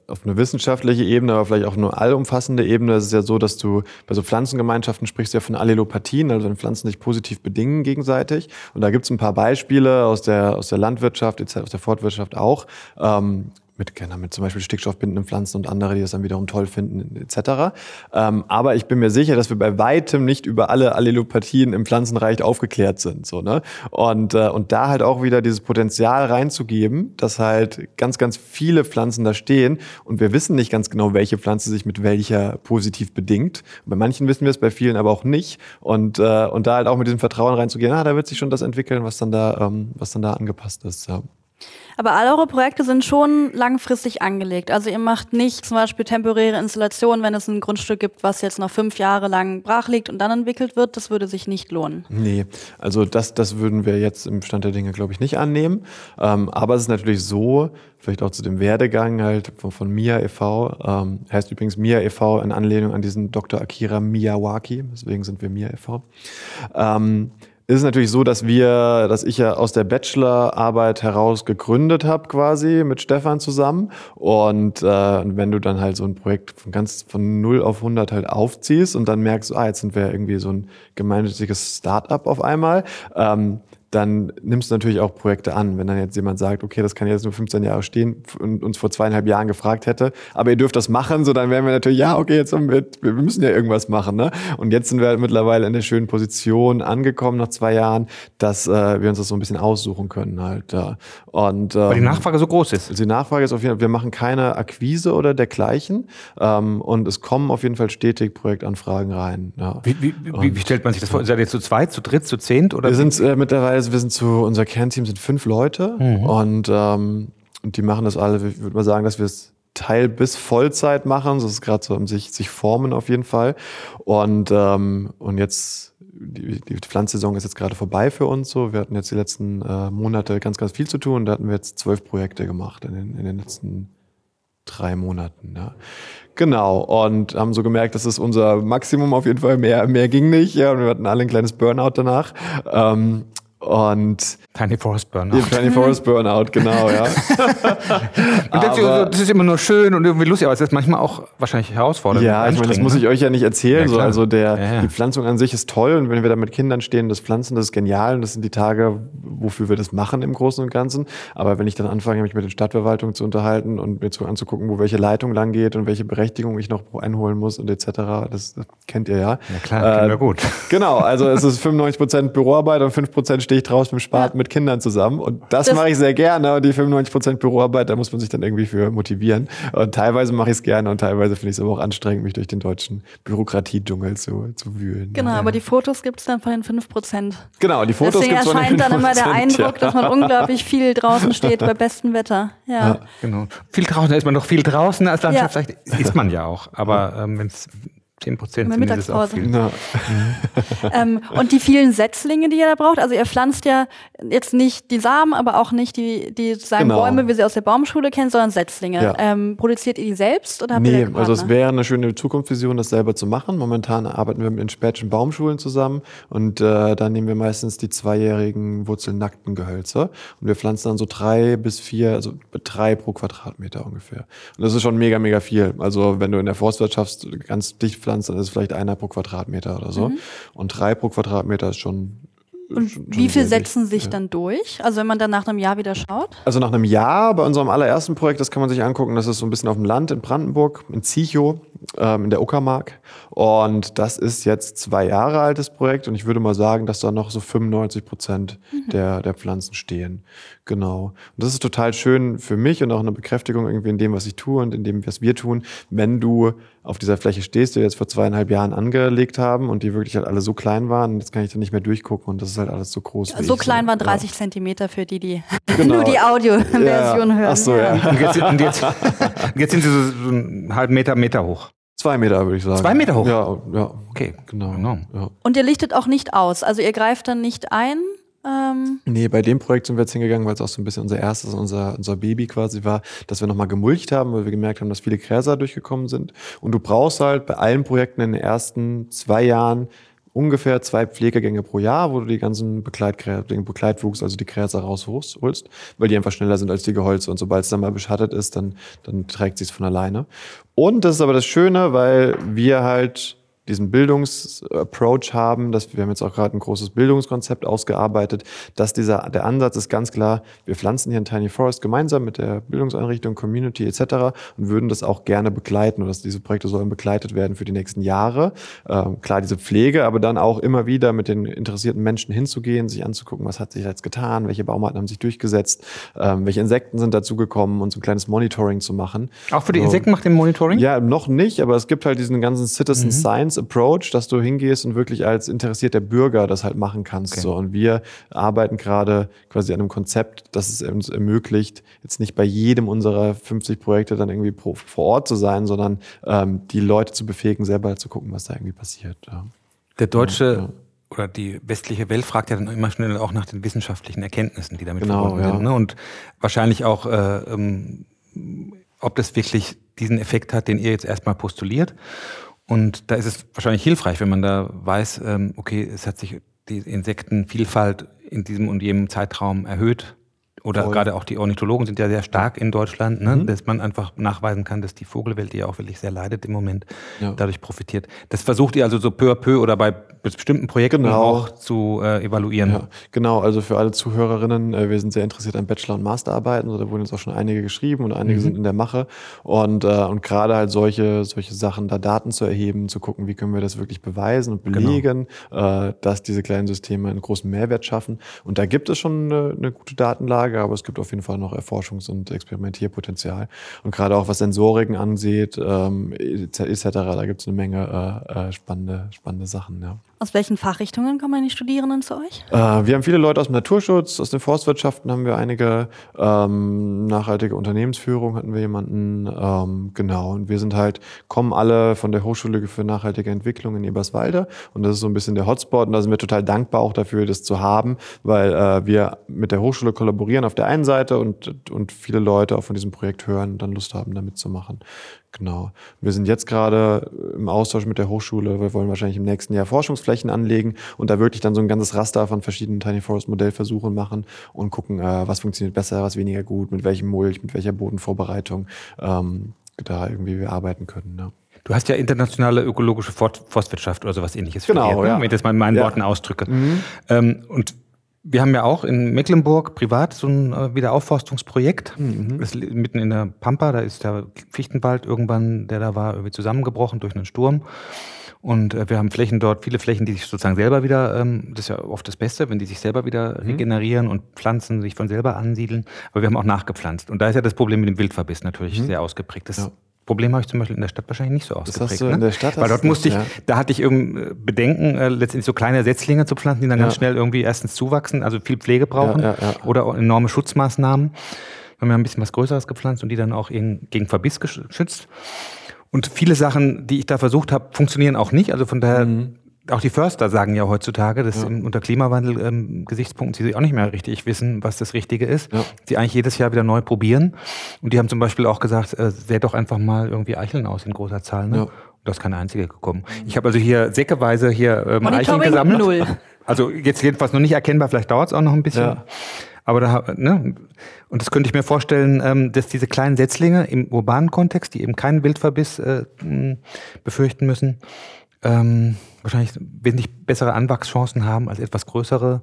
S1: auf eine wissenschaftliche Ebene, aber vielleicht auch eine allumfassende Ebene, ist es ja so, dass du bei so Pflanzengemeinschaften sprichst ja von Allelopathien, also wenn Pflanzen sich positiv bedingen gegenseitig. Und da gibt es ein paar Beispiele aus der, aus der Landwirtschaft, aus der Forstwirtschaft auch. Ähm, mit, keine, mit zum Beispiel stickstoffbindenden Pflanzen und andere, die das dann wiederum toll finden, etc. Ähm, aber ich bin mir sicher, dass wir bei weitem nicht über alle Allelopathien im Pflanzenreich aufgeklärt sind. So, ne? und, äh, und da halt auch wieder dieses Potenzial reinzugeben, dass halt ganz, ganz viele Pflanzen da stehen und wir wissen nicht ganz genau, welche Pflanze sich mit welcher positiv bedingt. Bei manchen wissen wir es, bei vielen aber auch nicht. Und, äh, und da halt auch mit diesem Vertrauen reinzugehen, ah, da wird sich schon das entwickeln, was dann da, ähm, was dann da angepasst ist. Ja.
S3: Aber all eure Projekte sind schon langfristig angelegt. Also ihr macht nicht zum Beispiel temporäre Installationen, wenn es ein Grundstück gibt, was jetzt noch fünf Jahre lang brach liegt und dann entwickelt wird. Das würde sich nicht lohnen.
S1: Nee, also das, das würden wir jetzt im Stand der Dinge, glaube ich, nicht annehmen. Ähm, aber es ist natürlich so, vielleicht auch zu dem Werdegang halt von, von MIA e.V., ähm, heißt übrigens MIA e.V. in Anlehnung an diesen Dr. Akira Miyawaki, deswegen sind wir MIA e.V. Ähm, ist es natürlich so, dass wir, dass ich ja aus der Bachelorarbeit heraus gegründet habe, quasi mit Stefan zusammen. Und äh, wenn du dann halt so ein Projekt von ganz von 0 auf 100 halt aufziehst und dann merkst, ah, jetzt sind wir irgendwie so ein gemeinnütziges Start-up auf einmal, ähm, dann nimmst du natürlich auch Projekte an. Wenn dann jetzt jemand sagt, okay, das kann jetzt nur 15 Jahre stehen und uns vor zweieinhalb Jahren gefragt hätte, aber ihr dürft das machen, so dann wären wir natürlich, ja, okay, jetzt haben wir, wir müssen ja irgendwas machen. Ne? Und jetzt sind wir halt mittlerweile in der schönen Position angekommen nach zwei Jahren, dass äh, wir uns das so ein bisschen aussuchen können halt. Ja. Und, ähm,
S4: Weil die Nachfrage so groß ist.
S1: also die Nachfrage ist auf jeden Fall, wir machen keine Akquise oder dergleichen ähm, und es kommen auf jeden Fall stetig Projektanfragen rein. Ja.
S4: Wie, wie, wie, wie stellt man sich das vor? Seid ihr zu zweit, zu dritt, zu zehnt? Oder
S1: Wir sind äh, mittlerweile, wir sind zu, unser Kernteam sind fünf Leute und, ähm, und die machen das alle, ich würde mal sagen, dass wir es Teil bis Vollzeit machen. Das ist gerade so um sich, sich formen auf jeden Fall. Und, ähm, und jetzt, die, die Pflanzsaison ist jetzt gerade vorbei für uns so. Wir hatten jetzt die letzten äh, Monate ganz, ganz viel zu tun. Da hatten wir jetzt zwölf Projekte gemacht in den, in den letzten drei Monaten. Ja. Genau, und haben so gemerkt, das ist unser Maximum auf jeden Fall. Mehr, mehr ging nicht. Ja, und wir hatten alle ein kleines Burnout danach. Ähm, Und
S4: Tiny Forest Burnout.
S1: Tiny Forest Burnout, genau, ja.
S4: und das,
S1: Aber-
S4: das ist immer nur schön und irgendwie lustig, aber es ist manchmal auch wahrscheinlich herausfordernd.
S1: Ja, ich meine, das muss ich
S4: ne?
S1: euch ja nicht erzählen.
S4: Ja,
S1: so, also der,
S4: Ja, ja.
S1: die Pflanzung an sich ist toll und wenn wir da mit Kindern stehen, das Pflanzen, das ist genial und das sind die Tage, wofür wir das machen im Großen und Ganzen. Aber wenn ich dann anfange, mich mit den Stadtverwaltungen zu unterhalten und mir zu anzugucken, wo welche Leitung lang geht und welche Berechtigung ich noch einholen muss und etc., das, das kennt ihr ja.
S4: Ja klar, kennen wir gut.
S1: Genau, also es ist 95% Büroarbeit und 5% stehe ich draußen im Spaten mit Kindern zusammen. Und das,
S3: Das-
S1: mache ich sehr gerne. Und die 95% Büroarbeit, da muss man sich dann irgendwie für motivieren. Und teilweise mache ich es gerne und teilweise finde ich es aber auch anstrengend, mich durch den deutschen Bürokratiedschungel zu, zu wühlen.
S3: Genau,
S1: Ja.
S3: aber die Fotos gibt es dann von den 5%.
S1: Genau, die Fotos
S3: Deswegen
S1: gibt's von den
S3: erscheint dann immer der
S1: 5%,
S3: Eindruck,
S1: ja.
S3: dass man unglaublich viel draußen steht bei bestem Wetter. Ja.
S1: Ja.
S4: Genau. Viel draußen, da ist man noch viel draußen als Landschaftsarchitekt. Ist man ja auch. Aber ähm, wenn es 10 Prozent sind, es auch
S3: Mittagspause.
S4: viel.
S1: Ja.
S3: Ähm, und die vielen Setzlinge, die ihr da braucht, also ihr pflanzt ja jetzt nicht die Samen, aber auch nicht die, die sozusagen
S1: Genau.
S3: Bäume, wie sie aus der Baumschule kennen, sondern Setzlinge.
S1: Ja.
S3: Ähm, produziert ihr die selbst oder habt ihr
S1: Nee, also es wäre eine schöne Zukunftsvision, das selber zu machen. Momentan arbeiten wir mit den Spätschen Baumschulen zusammen und äh, da nehmen wir meistens die zweijährigen wurzelnackten Gehölze und wir pflanzen dann so drei bis vier, also drei pro Quadratmeter ungefähr. Und das ist schon mega, mega viel. Also wenn du in der Forstwirtschaft ganz dicht pflanzt, dann ist es vielleicht einer pro Quadratmeter oder so. Und drei pro Quadratmeter ist schon.
S3: Mhm. Und wie viel setzen sich dann durch? Also wenn man dann nach einem Jahr wieder schaut?
S1: Also nach einem Jahr bei unserem allerersten Projekt, das kann man sich angucken, das ist so ein bisschen auf dem Land in Brandenburg, in Ziechow, ähm, in der Uckermark. Und das ist jetzt zwei Jahre altes Projekt und ich würde mal sagen, dass da noch so 95 Prozent der, der Pflanzen stehen. Genau. Und das ist total schön für mich und auch eine Bekräftigung irgendwie in dem, was ich tue und in dem, was wir tun, wenn du auf dieser Fläche stehst, die wir jetzt vor zweieinhalb Jahren angelegt haben und die wirklich halt alle so klein waren. Und jetzt kann ich da nicht mehr durchgucken und das ist halt alles so groß. wie
S3: So klein waren
S1: Ja.
S3: 30 Zentimeter für die, die
S1: Genau.
S3: nur die Audioversion
S1: Ja.
S3: hören.
S1: Ach so, ja.
S4: Und jetzt, und jetzt, und jetzt sind sie so, so einen halben Meter, Meter hoch.
S1: Zwei Meter, würde ich sagen.
S4: Zwei Meter hoch?
S1: Ja, ja.
S4: Okay,
S1: Genau.
S4: Enorm.
S1: Ja.
S3: Und ihr lichtet auch nicht aus. Also ihr greift dann nicht ein. Ähm,
S1: Nee, bei dem Projekt sind wir jetzt hingegangen, weil es auch so ein bisschen unser erstes, unser, unser Baby quasi war, dass wir nochmal gemulcht haben, weil wir gemerkt haben, dass viele Gräser durchgekommen sind. Und du brauchst halt bei allen Projekten in den ersten zwei Jahren ungefähr zwei Pflegegänge pro Jahr, wo du die ganzen Begleitgrä den Begleitwuchs, also die Gräser rausholst, holst, weil die einfach schneller sind als die Gehölze. Und sobald es dann mal beschattet ist, dann, dann trägt sich's von alleine. Und das ist aber das Schöne, weil wir halt diesen Bildungsapproach haben, dass wir haben jetzt auch gerade ein großes Bildungskonzept ausgearbeitet, dass dieser der Ansatz ist ganz klar, wir pflanzen hier ein Tiny Forest gemeinsam mit der Bildungseinrichtung, Community etc. und würden das auch gerne begleiten oder dass diese Projekte sollen begleitet werden für die nächsten Jahre. Ähm, klar diese Pflege, aber dann auch immer wieder mit den interessierten Menschen hinzugehen, sich anzugucken, was hat sich jetzt getan, welche Baumarten haben sich durchgesetzt, ähm, welche Insekten sind dazugekommen und so ein kleines Monitoring zu machen.
S4: Auch für die
S1: So.
S4: Insekten macht ihr Monitoring?
S1: Ja, noch nicht, aber es gibt halt diesen ganzen Citizen Science Approach, dass du hingehst und wirklich als interessierter Bürger das halt machen kannst.
S4: Okay.
S1: So. Und wir arbeiten gerade quasi an einem Konzept, das es uns ermöglicht, jetzt nicht bei jedem unserer 50 Projekte dann irgendwie pro, vor Ort zu sein, sondern ähm, die Leute zu befähigen, selber zu gucken, was da irgendwie passiert. Ja.
S4: Der deutsche
S1: Ja.
S4: oder die westliche Welt fragt ja dann immer schnell auch nach den wissenschaftlichen Erkenntnissen, die damit
S1: Genau,
S4: verbunden
S1: ja.
S4: sind. Ne? Und wahrscheinlich auch, äh, ähm, ob das wirklich diesen Effekt hat, den ihr jetzt erstmal postuliert. Und da ist es wahrscheinlich hilfreich, wenn man da weiß, ähm, okay, es hat sich die Insektenvielfalt in diesem und jenem Zeitraum erhöht. Oder gerade auch die Ornithologen sind ja sehr stark in Deutschland, ne? dass man einfach nachweisen kann, dass die Vogelwelt, die ja auch wirklich sehr leidet im Moment,
S1: Ja.
S4: dadurch profitiert. Das versucht ihr also so peu à peu oder bei bestimmten Projekten
S1: Genau.
S4: auch zu äh, evaluieren.
S1: Ja, genau. Also für alle Zuhörerinnen, äh, wir sind sehr interessiert an Bachelor- und Masterarbeiten. Also da wurden jetzt auch schon einige geschrieben und einige sind in der Mache. Und, äh, und gerade halt solche, solche Sachen, da Daten zu erheben, zu gucken, wie können wir das wirklich beweisen und belegen, äh, dass diese kleinen Systeme einen großen Mehrwert schaffen. Und da gibt es schon eine, eine gute Datenlage, aber es gibt auf jeden Fall noch Erforschungs- und Experimentierpotenzial. Und gerade auch was Sensoriken angeht, ähm, etc., da gibt es eine Menge äh, äh, spannende, spannende Sachen, ja.
S3: Aus welchen Fachrichtungen kommen die Studierenden zu euch?
S1: Äh, wir haben viele Leute aus dem Naturschutz, aus den Forstwirtschaften haben wir einige, ähm, nachhaltige Unternehmensführung hatten wir jemanden, ähm, genau. Und wir sind halt, kommen alle von der Hochschule für nachhaltige Entwicklung in Eberswalde und das ist so ein bisschen der Hotspot und da sind wir total dankbar auch dafür, das zu haben, weil äh, wir mit der Hochschule kollaborieren auf der einen Seite und, und viele Leute auch von diesem Projekt hören und dann Lust haben, da mitzumachen. Genau. Wir sind jetzt gerade im Austausch mit der Hochschule. Wir wollen wahrscheinlich im nächsten Jahr Flächen anlegen und da wirklich dann so ein ganzes Raster von verschiedenen Tiny Forest Modellversuchen machen und gucken, äh, was funktioniert besser, was weniger gut, mit welchem Mulch, mit welcher Bodenvorbereitung ähm, da irgendwie wir arbeiten können. Ja.
S4: Du hast ja internationale ökologische Forstwirtschaft oder sowas ähnliches.
S1: Genau,
S4: studiert, ne?
S1: ja.
S4: Wenn ich das mal in meinen
S1: Ja.
S4: Worten ausdrücke. Ähm, und wir haben ja auch in Mecklenburg privat so ein äh, Wiederaufforstungsprojekt. Das li- mitten in der Pampa, da ist der Fichtenwald irgendwann, der da war, irgendwie zusammengebrochen durch einen Sturm. Und äh, wir haben Flächen dort, viele Flächen, die sich sozusagen selber wieder, ähm, das ist ja oft das Beste, wenn die sich selber wieder regenerieren und Pflanzen sich von selber ansiedeln. Aber wir haben auch nachgepflanzt. Und da ist ja das Problem mit dem Wildverbiss natürlich sehr ausgeprägt. Das
S1: Ja.
S4: Problem habe ich zum Beispiel in der Stadt wahrscheinlich nicht so ausgeprägt.
S1: hast du
S4: ne?
S1: in der Stadt
S4: Weil dort musste ich,
S1: das, ja.
S4: da hatte ich irgendwie Bedenken, äh, letztendlich so kleine Setzlinge zu pflanzen, die dann ganz
S1: Ja.
S4: schnell irgendwie erstens zuwachsen, also viel Pflege brauchen
S1: Ja,
S4: oder enorme Schutzmaßnahmen. Wir haben ja ein bisschen was Größeres gepflanzt und die dann auch gegen Verbiss geschützt. Und viele Sachen, die ich da versucht habe, funktionieren auch nicht. Also von daher,
S1: Mhm.
S4: Auch die Förster sagen ja heutzutage, dass im, unter Klimawandel-Gesichtspunkten sie auch nicht mehr richtig wissen, was das Richtige ist.
S1: Ja.
S4: Die eigentlich jedes Jahr wieder neu probieren. Und die haben zum Beispiel auch gesagt, äh, säht doch einfach mal irgendwie Eicheln aus in großer Zahl. Ne?
S1: Ja.
S4: Und da ist keine einzige gekommen. Ich habe also hier säckeweise hier ähm, Eicheln gesammelt.
S3: null.
S4: Also jetzt jedenfalls noch nicht erkennbar, vielleicht dauert es auch noch ein bisschen.
S1: Ja.
S4: Aber da, ne, und das könnte ich mir vorstellen, ähm, dass diese kleinen Setzlinge im urbanen Kontext, die eben keinen Wildverbiss äh, befürchten müssen, ähm, wahrscheinlich wesentlich bessere Anwachschancen haben als etwas größere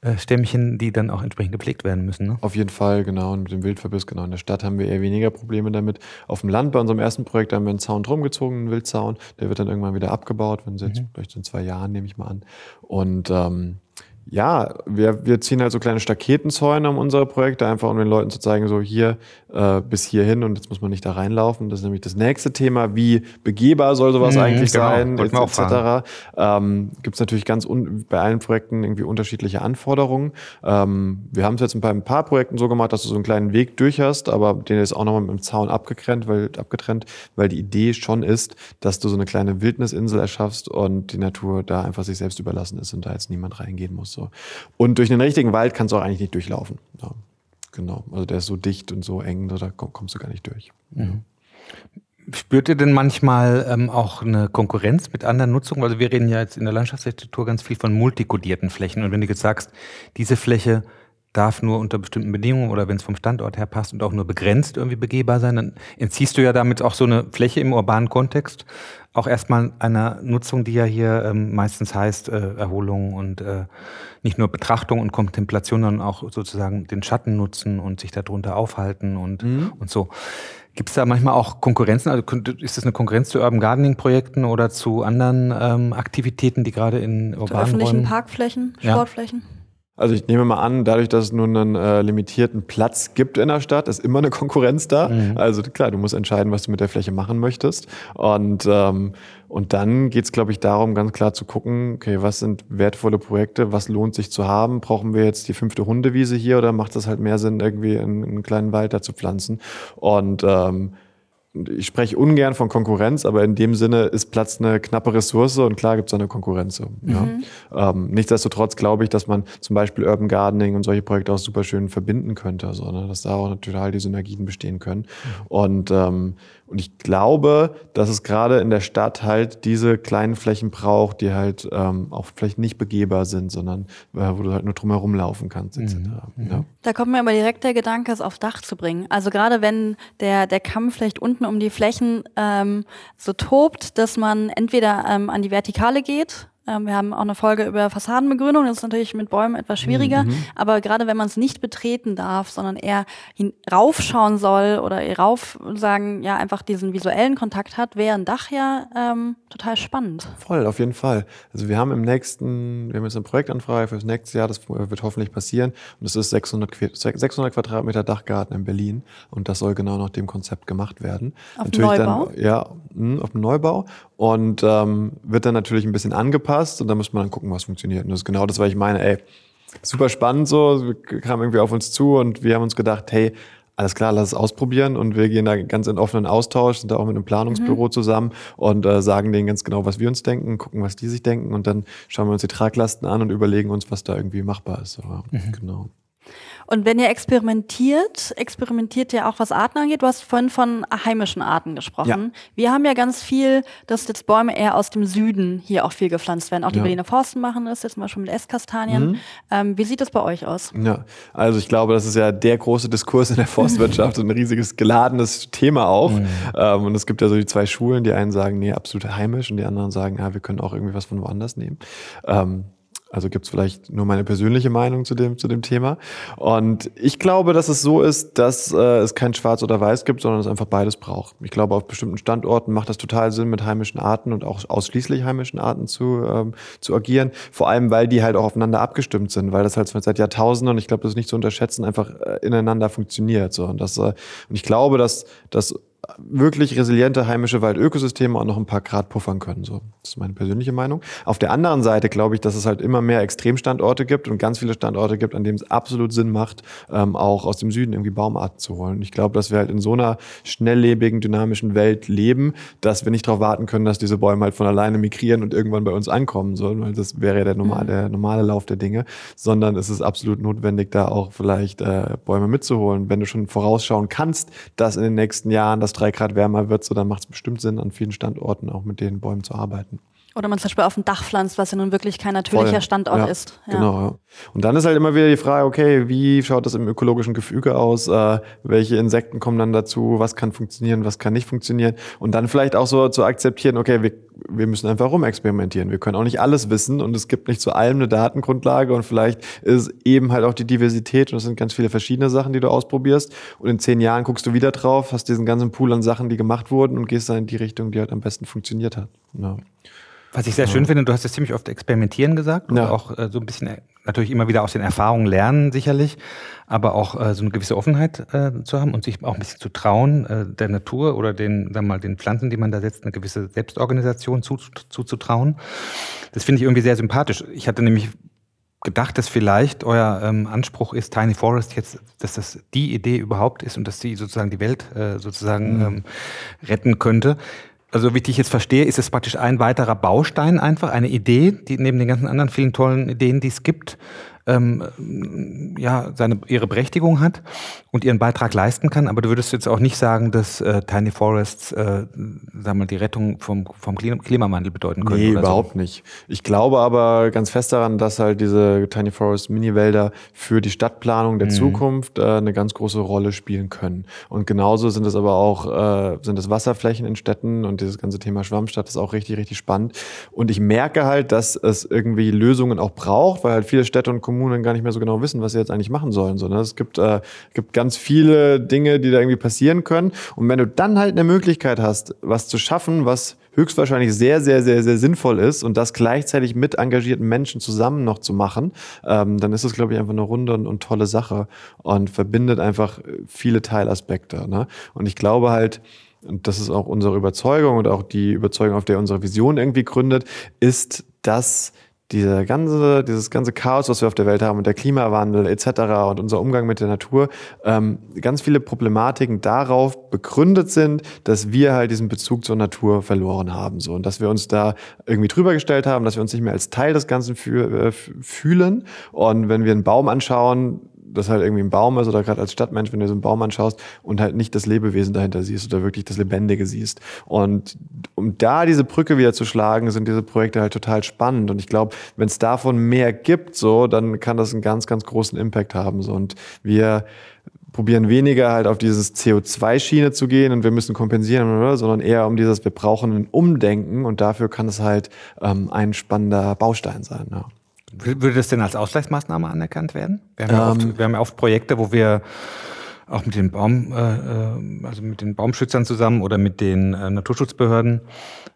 S4: äh, Stämmchen, die dann auch entsprechend gepflegt werden müssen. Ne?
S1: Auf jeden Fall, genau. Und mit dem Wildverbiss, genau. In der Stadt haben wir eher weniger Probleme damit. Auf dem Land, bei unserem ersten Projekt, haben wir einen Zaun drum gezogen, einen Wildzaun. Der wird dann irgendwann wieder abgebaut, wenn sie jetzt vielleicht in zwei Jahren, nehme ich mal an. Und ähm, ja, wir, wir ziehen halt so kleine Staketenzäune um unsere Projekte, einfach um den Leuten zu zeigen, so hier äh, bis hierhin und jetzt muss man nicht da reinlaufen. Das ist nämlich das nächste Thema. Wie begehbar soll sowas
S4: Mhm,
S1: eigentlich
S4: genau.
S1: sein,
S4: auch
S1: etc. Ähm, Gibt es natürlich ganz un bei allen Projekten irgendwie unterschiedliche Anforderungen. Ähm, wir haben es jetzt bei ein paar Projekten so gemacht, dass du so einen kleinen Weg durch hast, aber den ist auch nochmal mit dem Zaun abgetrennt, weil, abgetrennt, weil die Idee schon ist, dass du so eine kleine Wildnisinsel erschaffst und die Natur da einfach sich selbst überlassen ist und da jetzt niemand reingehen muss. So. Und durch den richtigen Wald kannst du auch eigentlich nicht durchlaufen. Ja. Genau. Also der ist so dicht und so eng, da komm- kommst du gar nicht durch.
S4: Spürt ihr denn manchmal ähm, auch eine Konkurrenz mit anderen Nutzungen? Also wir reden ja jetzt in der Landschaftsarchitektur ganz viel von multikodierten Flächen. Und wenn du jetzt sagst, diese Fläche darf nur unter bestimmten Bedingungen oder wenn es vom Standort her passt und auch nur begrenzt irgendwie begehbar sein, dann entziehst du ja damit auch so eine Fläche im urbanen Kontext auch erstmal einer Nutzung, die ja hier ähm, meistens heißt äh, Erholung und äh, nicht nur Betrachtung und Kontemplation, sondern auch sozusagen den Schatten nutzen und sich darunter aufhalten und, und so. Gibt es da manchmal auch Konkurrenzen? Also ist das eine Konkurrenz zu Urban Gardening Projekten oder zu anderen ähm, Aktivitäten, die gerade in
S3: Zu
S4: urbanen
S3: öffentlichen
S4: Räumen?
S3: Parkflächen,
S4: Ja.
S1: Also ich nehme mal an, dadurch, dass es nun einen äh, limitierten Platz gibt in der Stadt, ist immer eine Konkurrenz da. Also klar, du musst entscheiden, was du mit der Fläche machen möchtest. Und, ähm, und dann geht es, glaube ich, darum, ganz klar zu gucken, okay, was sind wertvolle Projekte, was lohnt sich zu haben? Brauchen wir jetzt die fünfte Hundewiese hier oder macht es halt mehr Sinn, irgendwie einen, einen kleinen Wald da zu pflanzen? Und ähm, ich spreche ungern von Konkurrenz, aber in dem Sinne ist Platz eine knappe Ressource und klar gibt es eine Konkurrenz. so, Ja. Ähm, nichtsdestotrotz glaube ich, dass man zum Beispiel Urban Gardening und solche Projekte auch super schön verbinden könnte, ne, dass da auch total die Synergien bestehen können. Und, ähm, und ich glaube, dass es gerade in der Stadt halt diese kleinen Flächen braucht, die halt ähm, auch vielleicht nicht begehbar sind, sondern äh, wo du halt nur drumherum laufen kannst, etc. Ja.
S3: Da kommt mir aber direkt der Gedanke, es aufs Dach zu bringen. Also gerade wenn der, der Kamm vielleicht unten um die Flächen ähm, so tobt, dass man entweder ähm, an die Vertikale geht. Ähm, wir haben auch eine Folge über Fassadenbegrünung, das ist natürlich mit Bäumen etwas schwieriger. Aber gerade wenn man es nicht betreten darf, sondern eher raufschauen soll oder rauf sagen, ja, einfach diesen visuellen Kontakt hat, wäre ein Dach ja ähm, total spannend.
S1: Voll, auf jeden Fall. Also wir haben im nächsten, wir haben jetzt eine Projektanfrage für das nächste Jahr, das wird hoffentlich passieren. Und das ist 600, Que- 600 Quadratmeter Dachgarten in Berlin. Und das soll genau nach dem Konzept gemacht werden.
S3: Auf dem Neubau?
S1: Dann, ja, mh, auf dem Neubau. Und ähm, wird dann natürlich ein bisschen angepasst und da muss man dann gucken, was funktioniert. Und das ist genau das, was ich meine, ey, super spannend so, wir kamen irgendwie auf uns zu und wir haben uns gedacht, hey, alles klar, lass es ausprobieren und wir gehen da ganz in offenen Austausch, sind da auch mit einem Planungsbüro zusammen und äh, sagen denen ganz genau, was wir uns denken, gucken, was die sich denken und dann schauen wir uns die Traglasten an und überlegen uns, was da irgendwie machbar ist. Aber, Genau.
S3: Und wenn ihr experimentiert, experimentiert ihr auch, was Arten angeht. Du hast vorhin von heimischen Arten gesprochen. Ja. Wir haben ja ganz viel, dass jetzt Bäume eher aus dem Süden hier auch viel gepflanzt werden. Auch die ja. Berliner Forsten machen das jetzt mal schon mit Esskastanien. Mhm. Ähm, wie sieht das bei euch aus?
S1: Ja, also ich glaube, das ist ja der große Diskurs in der Forstwirtschaft und ein riesiges geladenes Thema auch. Mhm. Ähm, und es gibt ja so die zwei Schulen, die einen sagen, nee, absolut heimisch und die anderen sagen, ja, wir können auch irgendwie was von woanders nehmen. Ähm, also gibt es vielleicht nur meine persönliche Meinung zu dem, zu dem Thema. Und ich glaube, dass es so ist, dass äh, es kein Schwarz oder Weiß gibt, sondern es einfach beides braucht. Ich glaube, auf bestimmten Standorten macht das total Sinn, mit heimischen Arten und auch ausschließlich heimischen Arten zu, ähm, zu agieren. Vor allem, weil die halt auch aufeinander abgestimmt sind, weil das halt seit Jahrtausenden, und ich glaube, das ist nicht zu unterschätzen, einfach äh, ineinander funktioniert. So. Und, das, äh, und ich glaube, dass, dass wirklich resiliente heimische Waldökosysteme auch noch ein paar Grad puffern können. So, das ist meine persönliche Meinung. Auf der anderen Seite glaube ich, dass es halt immer mehr Extremstandorte gibt und ganz viele Standorte gibt, an denen es absolut Sinn macht, ähm, auch aus dem Süden irgendwie Baumarten zu holen. Ich glaube, dass wir halt in so einer schnelllebigen, dynamischen Welt leben, dass wir nicht darauf warten können, dass diese Bäume halt von alleine migrieren und irgendwann bei uns ankommen sollen, weil das wäre ja der normale, mhm. der normale Lauf der Dinge, sondern es ist absolut notwendig, da auch vielleicht äh, Bäume mitzuholen. Wenn du schon vorausschauen kannst, dass in den nächsten Jahren das drei Grad wärmer wird, so dann macht es bestimmt Sinn, an vielen Standorten auch mit den Bäumen zu arbeiten.
S3: Oder man zum Beispiel auf dem Dach pflanzt, was ja nun wirklich kein natürlicher Voll. Standort
S1: ja,
S3: ist.
S1: Ja. Genau, ja. Und dann ist halt immer wieder die Frage, okay, wie schaut das im ökologischen Gefüge aus? Äh, welche Insekten kommen dann dazu? Was kann funktionieren, was kann nicht funktionieren? Und dann vielleicht auch so zu akzeptieren, okay, wir, wir müssen einfach rumexperimentieren. Wir können auch nicht alles wissen und es gibt nicht zu allem eine Datengrundlage und vielleicht ist eben halt auch die Diversität und es sind ganz viele verschiedene Sachen, die du ausprobierst. Und in zehn Jahren guckst du wieder drauf, hast diesen ganzen Pool an Sachen, die gemacht wurden und gehst dann in die Richtung, die halt am besten funktioniert hat. Ja.
S4: Was ich sehr schön finde, du hast jetzt ziemlich oft experimentieren gesagt und
S1: ja.
S4: auch äh, so ein bisschen äh, natürlich immer wieder aus den Erfahrungen lernen sicherlich, aber auch äh, so eine gewisse Offenheit äh, zu haben und sich auch ein bisschen zu trauen, äh, der Natur oder den, sagen mal, den Pflanzen, die man da setzt, eine gewisse Selbstorganisation zuzutrauen. Zu, das finde ich irgendwie sehr sympathisch. Ich hatte nämlich gedacht, dass vielleicht euer ähm, Anspruch ist, Tiny Forest jetzt, dass das die Idee überhaupt ist und dass sie sozusagen die Welt äh, sozusagen mhm. ähm, retten könnte also wie ich jetzt verstehe, ist es praktisch ein weiterer Baustein einfach, eine Idee, die neben den ganzen anderen vielen tollen Ideen, die es gibt, ähm, ja, seine, ihre Berechtigung hat und ihren Beitrag leisten kann. Aber du würdest jetzt auch nicht sagen, dass äh, Tiny Forests äh, sagen wir, die Rettung vom, vom Klimawandel bedeuten können.
S1: Nee, überhaupt so. nicht. Ich glaube aber ganz fest daran, dass halt diese Tiny Forest Mini-Wälder für die Stadtplanung der mhm. Zukunft äh, eine ganz große Rolle spielen können. Und genauso sind es aber auch äh, sind es Wasserflächen in Städten und dieses ganze Thema Schwammstadt ist auch richtig, richtig spannend. Und ich merke halt, dass es irgendwie Lösungen auch braucht, weil halt viele Städte und Kommunen gar nicht mehr so genau wissen, was sie jetzt eigentlich machen sollen. So, ne? Es gibt, äh, gibt ganz viele Dinge, die da irgendwie passieren können. Und wenn du dann halt eine Möglichkeit hast, was zu schaffen, was höchstwahrscheinlich sehr, sehr, sehr, sehr sinnvoll ist und das gleichzeitig mit engagierten Menschen zusammen noch zu machen, ähm, dann ist es, glaube ich, einfach eine runde und, und, tolle Sache und verbindet einfach viele Teilaspekte. Ne? Und ich glaube halt, und das ist auch unsere Überzeugung und auch die Überzeugung, auf der unsere Vision irgendwie gründet, ist, dass diese ganze, dieses ganze Chaos, was wir auf der Welt haben und der Klimawandel etc. und unser Umgang mit der Natur, ähm, ganz viele Problematiken darauf begründet sind, dass wir halt diesen Bezug zur Natur verloren haben. So. Und dass wir uns da irgendwie drüber gestellt haben, dass wir uns nicht mehr als Teil des Ganzen äh, fühlen. Und wenn wir einen Baum anschauen, das halt irgendwie ein Baum ist oder gerade als Stadtmensch, wenn du so einen Baum anschaust und halt nicht das Lebewesen dahinter siehst oder wirklich das Lebendige siehst. Und um da diese Brücke wieder zu schlagen, sind diese Projekte halt total spannend. Und ich glaube, wenn es davon mehr gibt, so, dann kann das einen ganz, ganz großen Impact haben. So. Und wir probieren weniger halt auf dieses CO2-Schiene zu gehen und wir müssen kompensieren, sondern eher um dieses, wir brauchen ein Umdenken und dafür kann es halt ähm, ein spannender Baustein sein. Ja.
S4: Würde das denn als Ausgleichsmaßnahme anerkannt werden? Wir haben, ja, oft, ähm. wir haben ja oft Projekte, wo wir auch mit den Baum, äh, äh, also mit den Baumschützern zusammen oder mit den äh, Naturschutzbehörden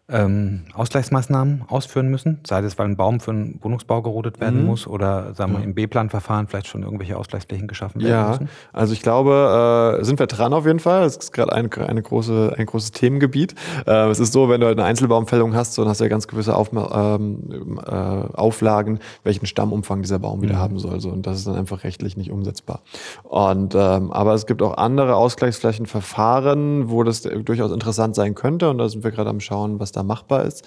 S4: ähm, Ausgleichsmaßnahmen ausführen müssen, sei es, weil ein Baum für einen Wohnungsbau gerodet werden mhm. muss oder sagen wir ja. im B-Plan-Verfahren vielleicht schon irgendwelche Ausgleichsflächen geschaffen werden
S1: ja,
S4: müssen?
S1: also ich glaube, äh, sind wir dran auf jeden Fall. Es ist gerade ein, eine große, ein großes Themengebiet. Äh, es ist so, wenn du halt eine Einzelbaumfällung hast, dann hast du ja ganz gewisse auf, ähm, äh, Auflagen, welchen Stammumfang dieser Baum wieder mhm. haben soll. So. Und das ist dann einfach rechtlich nicht umsetzbar. Und ähm, aber es gibt auch andere Ausgleichsflächenverfahren, wo das durchaus interessant sein könnte. Und da sind wir gerade am Schauen, was da machbar ist.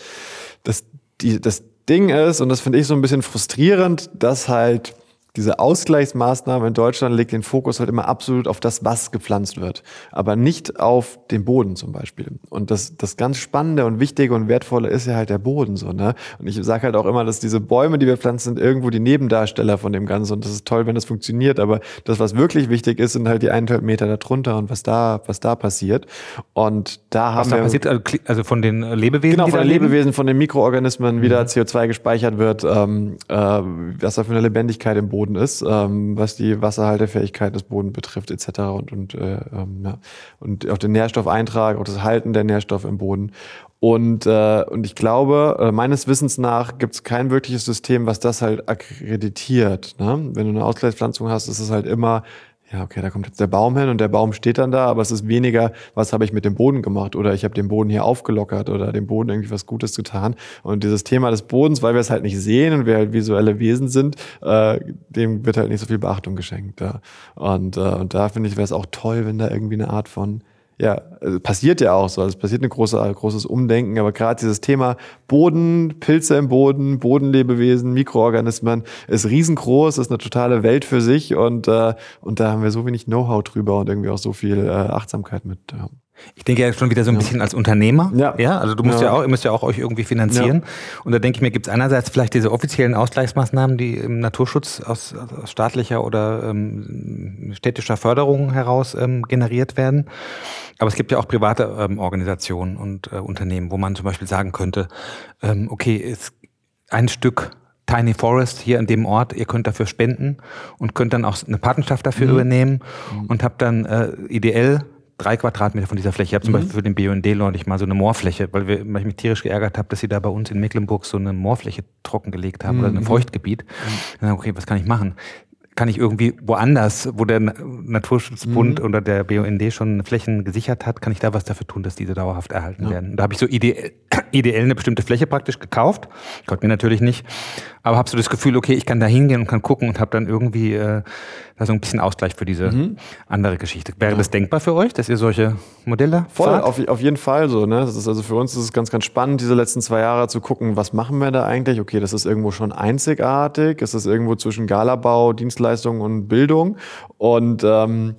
S1: Das, die, das Ding ist, und das finde ich so ein bisschen frustrierend, dass halt diese Ausgleichsmaßnahme in Deutschland legt den Fokus halt immer absolut auf das, was gepflanzt wird, aber nicht auf den Boden zum Beispiel. Und das, das ganz Spannende und Wichtige und Wertvolle ist ja halt der Boden so, ne? Und ich sage halt auch immer, dass diese Bäume, die wir pflanzen, sind irgendwo die Nebendarsteller von dem Ganzen. Und das ist toll, wenn das funktioniert. Aber das, was wirklich wichtig ist, sind halt die eineinhalb Meter darunter und was da, was da passiert. Und da haben
S4: Was da
S1: wir
S4: passiert, also also von den Lebewesen,
S1: Genau, von den? Lebewesen, von den Mikroorganismen, wie da CO2 gespeichert wird, ähm, äh, was da für eine Lebendigkeit im Boden ist, ähm, was die Wasserhaltefähigkeit des Bodens betrifft, etc. Und, und, äh, ähm, ja. und auch den Nährstoffeintrag, auch das Halten der Nährstoffe im Boden. Und, äh, und ich glaube, äh, meines Wissens nach gibt es kein wirkliches System, was das halt akkreditiert. Ne? Wenn du eine Ausgleichspflanzung hast, ist es halt immer ja, okay, da kommt jetzt der Baum hin und der Baum steht dann da, aber es ist weniger, was habe ich mit dem Boden gemacht oder ich habe den Boden hier aufgelockert oder dem Boden irgendwie was Gutes getan. Und dieses Thema des Bodens, weil wir es halt nicht sehen und wir halt visuelle Wesen sind, äh, dem wird halt nicht so viel Beachtung geschenkt. Ja. Und, äh, und da finde ich, wäre es auch toll, wenn da irgendwie eine Art von ja, also passiert ja auch so. Also es passiert ein große, großes Umdenken, aber gerade dieses Thema Boden, Pilze im Boden, Bodenlebewesen, Mikroorganismen ist riesengroß, ist eine totale Welt für sich und, äh, und da haben wir so wenig Know-how drüber und irgendwie auch so viel äh, Achtsamkeit mit. Ja.
S4: Ich denke ja schon wieder so ein bisschen als Unternehmer.
S1: Ja.
S4: ja also du musst ja,
S1: Ja.
S4: auch, ihr müsst ja auch euch irgendwie finanzieren. Und da denke ich mir, gibt es einerseits vielleicht diese offiziellen Ausgleichsmaßnahmen, die im Naturschutz aus, aus staatlicher oder ähm, städtischer Förderung heraus ähm, generiert werden. Aber es gibt ja auch private ähm, Organisationen und äh, Unternehmen, wo man zum Beispiel sagen könnte, ähm, okay, ist ein Stück Tiny Forest hier an dem Ort, ihr könnt dafür spenden und könnt dann auch eine Patenschaft dafür übernehmen und habt dann äh, ideell drei Quadratmeter von dieser Fläche. Ich habe zum Beispiel für den BUND neulich mal so eine Moorfläche, weil, wir, weil ich mich tierisch geärgert habe, dass sie da bei uns in Mecklenburg so eine Moorfläche trockengelegt haben oder ein Feuchtgebiet. Dann, okay, was kann ich machen? Kann ich irgendwie woanders, wo der Na- Naturschutzbund oder der BUND schon Flächen gesichert hat, kann ich da was dafür tun, dass diese dauerhaft erhalten werden? Und da habe ich so ideell, ideell eine bestimmte Fläche praktisch gekauft. Gott mir natürlich nicht. Aber habe so das Gefühl, okay, ich kann da hingehen und kann gucken und habe dann irgendwie äh, da so ein bisschen Ausgleich für diese andere Geschichte. Wäre das denkbar für euch, dass ihr solche Modelle
S1: Voll,
S4: fahrt?
S1: auf, auf jeden Fall so. Ne? Das ist also für uns ist es ganz, ganz spannend, diese letzten zwei Jahre zu gucken, was machen wir da eigentlich? Okay, das ist irgendwo schon einzigartig. Ist irgendwo zwischen Galabau, Dienstleistung und Bildung. Und ähm,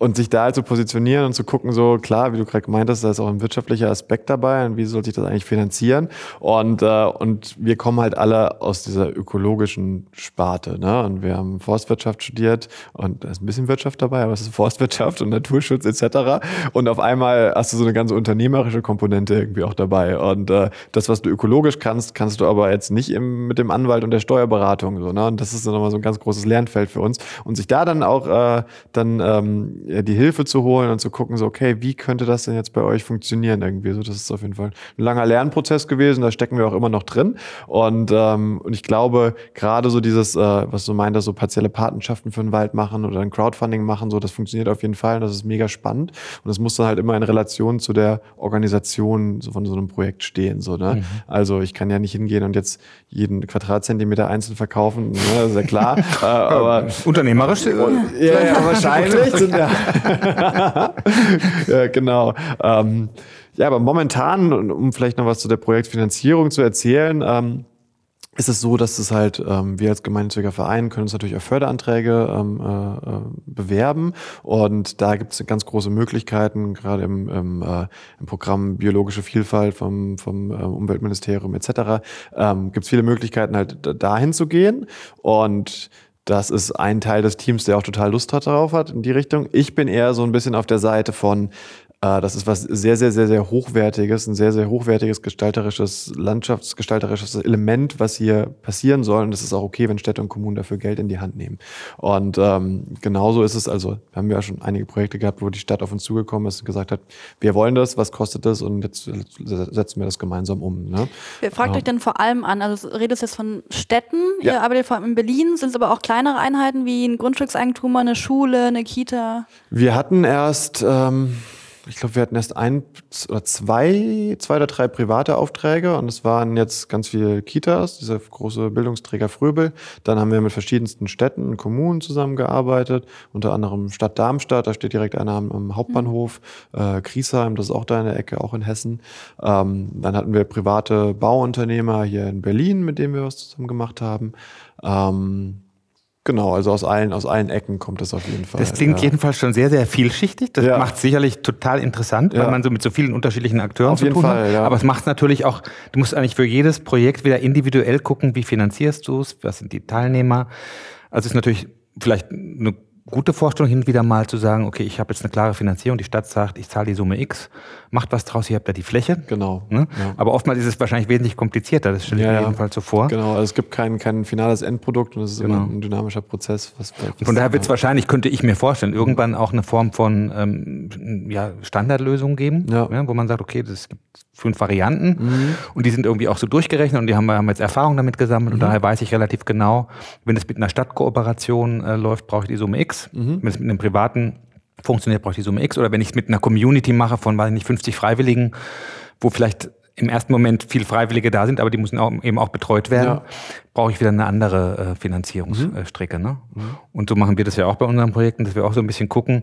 S1: und sich da halt zu positionieren und zu gucken, so klar, wie du gerade gemeint hast, da ist auch ein wirtschaftlicher Aspekt dabei und wie soll sich das eigentlich finanzieren? Und, äh, und wir kommen halt alle aus dieser ökologischen Sparte. Ne? Und wir haben Forstwirtschaft studiert und da ist ein bisschen Wirtschaft dabei, aber es ist Forstwirtschaft und Naturschutz etc. Und auf einmal hast du so eine ganze unternehmerische Komponente irgendwie auch dabei. Und äh, das, was du ökologisch kannst, kannst du aber jetzt nicht im, mit dem Anwalt und der Steuerberatung. So, ne? Und das ist dann nochmal so ein ganz großes Lernfeld für uns. Und sich da dann auch äh, dann ähm, ja, die Hilfe zu holen und zu gucken, so, okay, wie könnte das denn jetzt bei euch funktionieren irgendwie? So, das ist auf jeden Fall ein langer Lernprozess gewesen, da stecken wir auch immer noch drin. Und, ähm, und ich glaube, gerade so dieses, äh, was du meintest, so partielle Patenschaften für den Wald machen oder ein Crowdfunding machen, so, das funktioniert auf jeden Fall und das ist mega spannend. Und das muss dann halt immer in Relation zu der Organisation so von so einem Projekt stehen. So, ne? Also ich kann ja nicht hingehen und jetzt jeden Quadratzentimeter einzeln verkaufen, ne? das ist ja klar. äh, aber
S4: Unternehmerisch? äh,
S1: ja, ja, wahrscheinlich. Sind ja, ja, genau. Ähm, ja, aber momentan, um vielleicht noch was zu der Projektfinanzierung zu erzählen, ähm, ist es so, dass es halt, ähm, wir als gemeinnütziger Verein können uns natürlich auf Förderanträge ähm, äh, äh, bewerben und da gibt es ganz große Möglichkeiten, gerade im, im, äh, im Programm Biologische Vielfalt vom, vom äh, Umweltministerium etc. Ähm, gibt es viele Möglichkeiten halt da- dahin zu gehen und das ist ein Teil des Teams, der auch total Lust hat darauf hat in die Richtung. Ich bin eher so ein bisschen auf der Seite von, das ist was sehr, sehr, sehr, sehr hochwertiges, ein sehr, sehr hochwertiges gestalterisches, landschaftsgestalterisches Element, was hier passieren soll. Und es ist auch okay, wenn Städte und Kommunen dafür Geld in die Hand nehmen. Und ähm, genauso ist es, also wir haben ja schon einige Projekte gehabt, wo die Stadt auf uns zugekommen ist und gesagt hat, wir wollen das, was kostet das? Und jetzt setzen wir das gemeinsam um. Ne?
S3: Wer fragt
S1: Ja.
S3: euch denn vor allem an? Also du redest jetzt von Städten,
S1: Ja.
S3: ihr arbeitet vor allem in Berlin, sind es aber auch kleinere Einheiten wie ein Grundstückseigentum, eine Schule, eine Kita?
S1: Wir hatten erst, ähm, ich glaube, wir hatten erst ein oder zwei, zwei oder drei private Aufträge und es waren jetzt ganz viele Kitas, dieser große Bildungsträger Fröbel. Dann haben wir mit verschiedensten Städten und Kommunen zusammengearbeitet, unter anderem Stadt Darmstadt, da steht direkt einer am, Hauptbahnhof, äh, Griesheim, das ist auch da in der Ecke, auch in Hessen. Ähm, dann hatten wir private Bauunternehmer hier in Berlin, mit denen wir was zusammen gemacht haben. Ähm, Genau, also aus allen, aus allen Ecken kommt das auf jeden Fall.
S4: Das klingt
S1: ja.
S4: jedenfalls schon sehr, sehr vielschichtig. Das
S1: Ja.
S4: macht sicherlich total interessant,
S1: Ja.
S4: weil man so mit so vielen unterschiedlichen Akteuren
S1: Auf
S4: zu tun
S1: Fall,
S4: hat.
S1: ja.
S4: Aber es macht natürlich auch, du musst eigentlich für jedes Projekt wieder individuell gucken, wie finanzierst du es, was sind die Teilnehmer. Also es ist natürlich vielleicht eine gute Vorstellung, hin und wieder mal zu sagen, okay, ich habe jetzt eine klare Finanzierung, die Stadt sagt, ich zahle die Summe X, macht was draus, ihr habt da die Fläche.
S1: Genau.
S4: Ne?
S1: Ja.
S4: Aber oftmals ist es wahrscheinlich wesentlich komplizierter, das stelle ich
S1: Ja,
S4: mir jedenfalls so vor.
S1: Genau, also es gibt kein, kein finales Endprodukt und es ist
S4: Genau.
S1: immer ein dynamischer Prozess. Was,
S4: Von daher wird es wahrscheinlich, könnte ich mir vorstellen, irgendwann auch eine Form von ähm, ja, Standardlösung geben.
S1: Mhm.
S4: wo man sagt, okay, das gibt fünf Varianten und die sind irgendwie auch so durchgerechnet und die haben, wir haben jetzt Erfahrung damit gesammelt
S1: Mhm.
S4: und daher weiß ich relativ genau, wenn es mit einer Stadtkooperation äh, läuft, brauche ich die Summe X.
S1: Mhm.
S4: Wenn es mit einem privaten funktioniert, brauche ich die Summe X. Oder wenn ich es mit einer Community mache von, weiß ich nicht, 50 Freiwilligen, wo vielleicht im ersten Moment viel Freiwillige da sind, aber die müssen auch, eben auch betreut werden,
S1: Ja.
S4: brauche ich wieder eine andere äh, Finanzierungsstrecke. Ne? Und so machen wir das ja auch bei unseren Projekten, dass wir auch so ein bisschen gucken,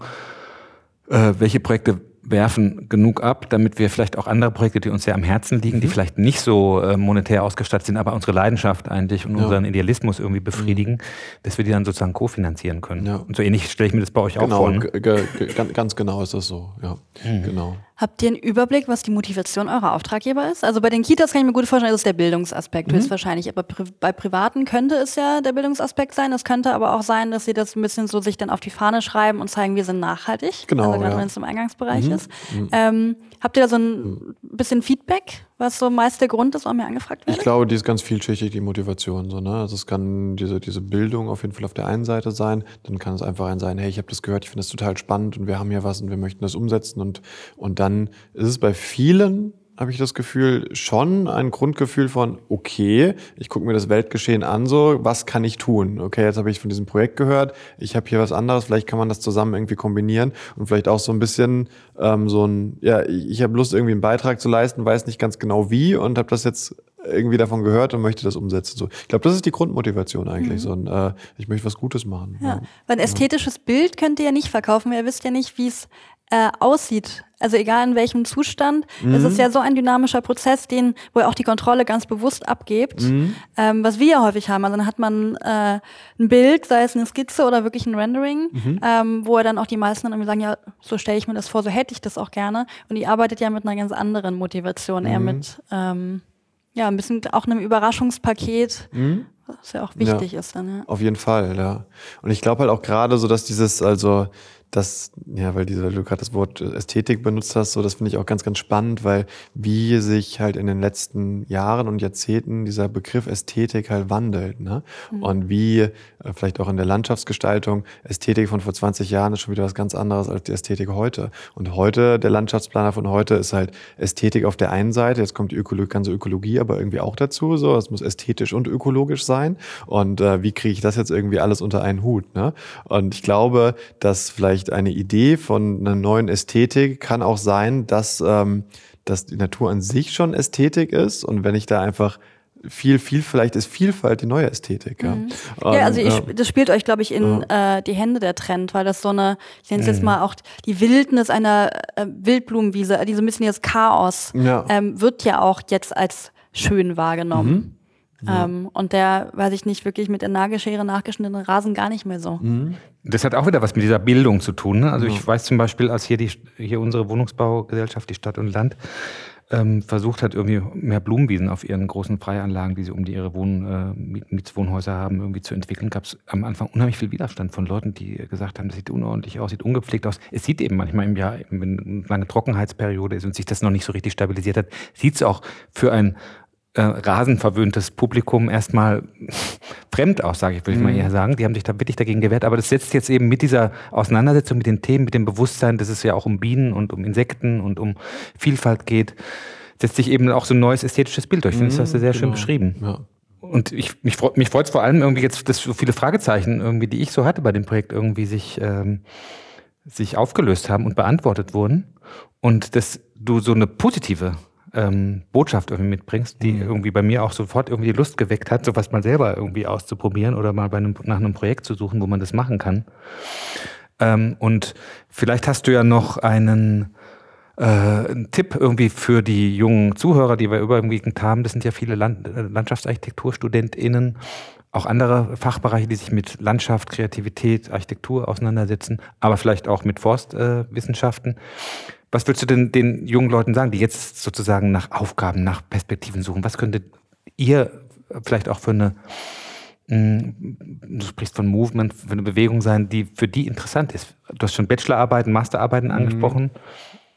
S4: äh, welche Projekte werfen genug ab, damit wir vielleicht auch andere Projekte, die uns sehr am Herzen liegen,
S1: Mhm.
S4: die vielleicht nicht so äh, monetär ausgestattet sind, aber unsere Leidenschaft eigentlich und
S1: Ja. Mhm.
S4: unseren Idealismus irgendwie befriedigen, dass wir die dann sozusagen kofinanzieren können.
S1: Ja.
S4: Und so ähnlich stelle ich mir das bei euch auch
S1: Genau,
S4: vor. Ne?
S1: ge- ge- ge- ganz, ganz genau ist das so. Ja, genau.
S3: Habt ihr einen Überblick, was die Motivation eurer Auftraggeber ist? Also bei den Kitas kann ich mir gut vorstellen, das ist der Bildungsaspekt höchstwahrscheinlich. Aber pri bei Privaten könnte es ja der Bildungsaspekt sein. Es könnte aber auch sein, dass sie das ein bisschen so sich dann auf die Fahne schreiben und zeigen, wir sind nachhaltig.
S1: Genau,
S3: Also gerade
S1: ja.
S3: wenn es im Eingangsbereich ist. Ähm, habt ihr da so ein bisschen Feedback, was so meist der Grund ist, warum ihr angefragt
S1: Ich
S3: werdet?
S1: glaube, die ist ganz vielschichtig, die Motivation. So, ne? Also es kann diese, diese Bildung auf jeden Fall auf der einen Seite sein. Dann kann es einfach ein sein, hey, ich habe das gehört, ich finde das total spannend und wir haben hier was und wir möchten das umsetzen. Und, und dann ist es bei vielen, habe ich das Gefühl, schon ein Grundgefühl von, okay, ich gucke mir das Weltgeschehen an, so, was kann ich tun? Okay, jetzt habe ich von diesem Projekt gehört, ich habe hier was anderes, vielleicht kann man das zusammen irgendwie kombinieren und vielleicht auch so ein bisschen ähm, so ein, ja, ich, habe Lust, irgendwie einen Beitrag zu leisten, weiß nicht ganz genau wie und habe das jetzt irgendwie davon gehört und möchte das umsetzen. So, ich glaube, das ist die Grundmotivation eigentlich. So ein, äh, ich möchte was Gutes machen.
S3: Ja. Weil ein ästhetisches Bild könnt ihr ja nicht verkaufen. Ihr wisst ja nicht, wie es äh, aussieht. Also egal in welchem Zustand. Es ist ja so ein dynamischer Prozess, den, wo ihr auch die Kontrolle ganz bewusst abgebt. Ähm, was wir ja häufig haben. Also dann hat man äh, ein Bild, sei es eine Skizze oder wirklich ein Rendering, ähm, wo er dann auch die meisten dann irgendwie sagen, ja, so stelle ich mir das vor, so hätte ich das auch gerne. Und ihr arbeitet ja mit einer ganz anderen Motivation, eher mit ähm, ja, ein bisschen auch einem Überraschungspaket, was ja auch wichtig ist dann, ja.
S1: Auf jeden Fall, ja. Und ich glaube halt auch gerade so, dass dieses, also das, ja, weil, diese, du gerade das Wort Ästhetik benutzt hast, so das finde ich auch ganz, ganz spannend, weil wie sich halt in den letzten Jahren und Jahrzehnten dieser Begriff Ästhetik halt wandelt, ne? Und wie äh, vielleicht auch in der Landschaftsgestaltung Ästhetik von vor 20 Jahren ist schon wieder was ganz anderes als die Ästhetik heute. Und heute, der Landschaftsplaner von heute ist halt Ästhetik auf der einen Seite, jetzt kommt die Ökolo ganze Ökologie aber irgendwie auch dazu, so, es muss ästhetisch und ökologisch sein. Und äh, wie kriege ich das jetzt irgendwie alles unter einen Hut, ne? Und ich glaube, dass vielleicht eine Idee von einer neuen Ästhetik kann auch sein, dass, ähm, dass die Natur an sich schon Ästhetik ist und wenn ich da einfach viel, viel, vielleicht ist Vielfalt die neue Ästhetik. Ja,
S3: Ja, also ich, das spielt euch, glaube ich, in äh, die Hände der Trend, weil das so eine, ich nenne es
S1: Mhm.
S3: jetzt mal auch die Wildnis einer äh, Wildblumenwiese, die so ein bisschen jetzt Chaos,
S1: Ja.
S3: ähm, wird ja auch jetzt als schön wahrgenommen.
S1: Mhm.
S3: Ähm, und der, weiß ich nicht, wirklich mit der Nagelschere nachgeschnittene Rasen gar nicht mehr so.
S1: Mhm.
S4: Das hat auch wieder was mit dieser Bildung zu tun. Ne? Also ich weiß zum Beispiel, als hier, die, hier unsere Wohnungsbaugesellschaft, die Stadt und Land, ähm, versucht hat, irgendwie mehr Blumenwiesen auf ihren großen Freianlagen, die sie um die ihre Wohn, äh, Miet- Mietswohnhäuser haben, irgendwie zu entwickeln, gab es am Anfang unheimlich viel Widerstand von Leuten, die gesagt haben, das sieht unordentlich aus, sieht ungepflegt aus. Es sieht eben manchmal im Jahr, wenn eine lange Trockenheitsperiode ist und sich das noch nicht so richtig stabilisiert hat, sieht es auch für ein äh, rasenverwöhntes Publikum erstmal fremd aus, sage ich, würde ich mal eher sagen. Die haben sich da wirklich dagegen gewehrt. Aber das setzt jetzt eben mit dieser Auseinandersetzung mit den Themen, mit dem Bewusstsein, dass es ja auch um Bienen und um Insekten und um Vielfalt geht, setzt sich eben auch so ein neues ästhetisches Bild durch. Ich finde, das hast du sehr schön beschrieben.
S1: ja.
S4: Und ich, mich, freut, mich freut es vor allem irgendwie jetzt, dass so viele Fragezeichen irgendwie, die ich so hatte bei dem Projekt, irgendwie sich, ähm, sich aufgelöst haben und beantwortet wurden. Und dass du so eine positive ähm, Botschaft irgendwie mitbringst, die irgendwie bei mir auch sofort irgendwie die Lust geweckt hat, sowas mal selber irgendwie auszuprobieren oder mal einem, nach einem Projekt zu suchen, wo man das machen kann. Ähm, und vielleicht hast du ja noch einen, äh, einen Tipp irgendwie für die jungen Zuhörer, die wir überwiegend haben. Das sind ja viele Land äh, LandschaftsarchitekturstudentInnen auch andere Fachbereiche, die sich mit Landschaft, Kreativität, Architektur auseinandersetzen, aber vielleicht auch mit Forstwissenschaften. Äh, Was würdest du denn den jungen Leuten sagen, die jetzt sozusagen nach Aufgaben, nach Perspektiven suchen? Was könntet ihr vielleicht auch für eine, hm, du sprichst von Movement, für eine Bewegung sein, die für die interessant ist? Du hast schon Bachelorarbeiten, Masterarbeiten mhm. angesprochen.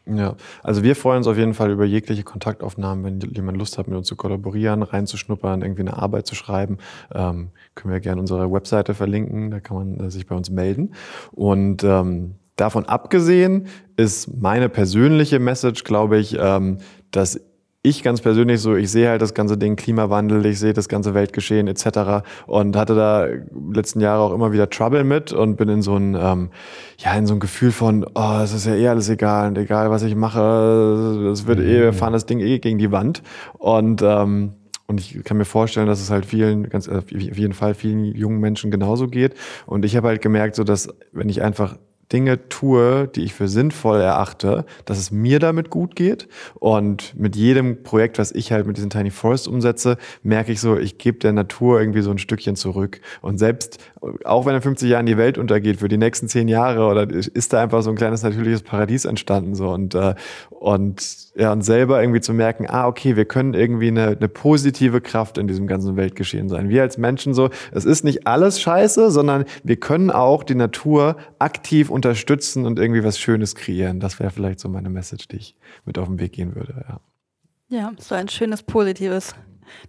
S1: Ja, also wir freuen uns auf jeden Fall über jegliche Kontaktaufnahmen, wenn jemand Lust hat, mit uns zu kollaborieren, reinzuschnuppern, irgendwie eine Arbeit zu schreiben. Ähm, können wir gerne unsere Webseite verlinken, da kann man äh, sich bei uns melden. Und ähm, davon abgesehen ist meine persönliche Message, glaube ich, ähm, dass ich ganz persönlich so, ich sehe halt das ganze Ding Klimawandel, ich sehe das ganze Weltgeschehen etc. und hatte da letzten Jahre auch immer wieder Trouble mit und bin in so ein ähm, ja in so ein Gefühl von, oh, es ist ja eh alles egal und egal was ich mache, es wird eh, wir fahren das Ding eh gegen die Wand und ähm, und ich kann mir vorstellen, dass es halt vielen, ganz äh, auf jeden Fall vielen jungen Menschen genauso geht. Und ich habe halt gemerkt, so dass wenn ich einfach Dinge tue, die ich für sinnvoll erachte, dass es mir damit gut geht. Und mit jedem Projekt, was ich halt mit diesen Tiny Forest umsetze, merke ich so, ich gebe der Natur irgendwie so ein Stückchen zurück. Und selbst, auch wenn in 50 Jahren die Welt untergeht, für die nächsten zehn Jahre, oder ist da einfach so ein kleines natürliches Paradies entstanden. So. Und, äh, und ja, und selber irgendwie zu merken, ah, okay, wir können irgendwie eine, eine positive Kraft in diesem ganzen Weltgeschehen sein. Wir als Menschen so, es ist nicht alles scheiße, sondern wir können auch die Natur aktiv unterstützen und irgendwie was Schönes kreieren. Das wäre vielleicht so meine Message, die ich mit auf den Weg gehen würde, ja.
S3: Ja, so ein schönes Positives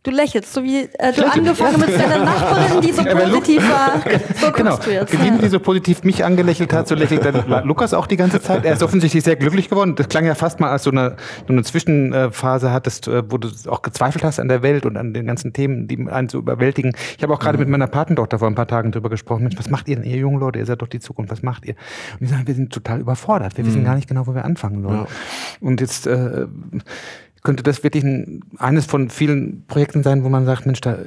S3: Du lächelst, so wie äh, du angefangen mit deiner Nachbarin, die so positiv war. So
S4: genau. du jetzt. Wie die so positiv mich angelächelt hat, so lächelt dann Lukas auch die ganze Zeit. Er ist offensichtlich sehr glücklich geworden. Das klang ja fast mal als so eine, so eine Zwischenphase hattest, äh, wo du auch gezweifelt hast an der Welt und an den ganzen Themen, die einen so überwältigen. Ich habe auch gerade mhm. mit meiner Patentochter vor ein paar Tagen drüber gesprochen. Mensch, was macht ihr denn, ihr jungen Leute? Ihr seid doch die Zukunft. Was macht ihr? Und die sagen, wir sind total überfordert. Wir mhm. wissen gar nicht genau, wo wir anfangen sollen. Ja. Und jetzt äh, könnte das wirklich ein, eines von vielen Projekten sein, wo man sagt, Mensch, da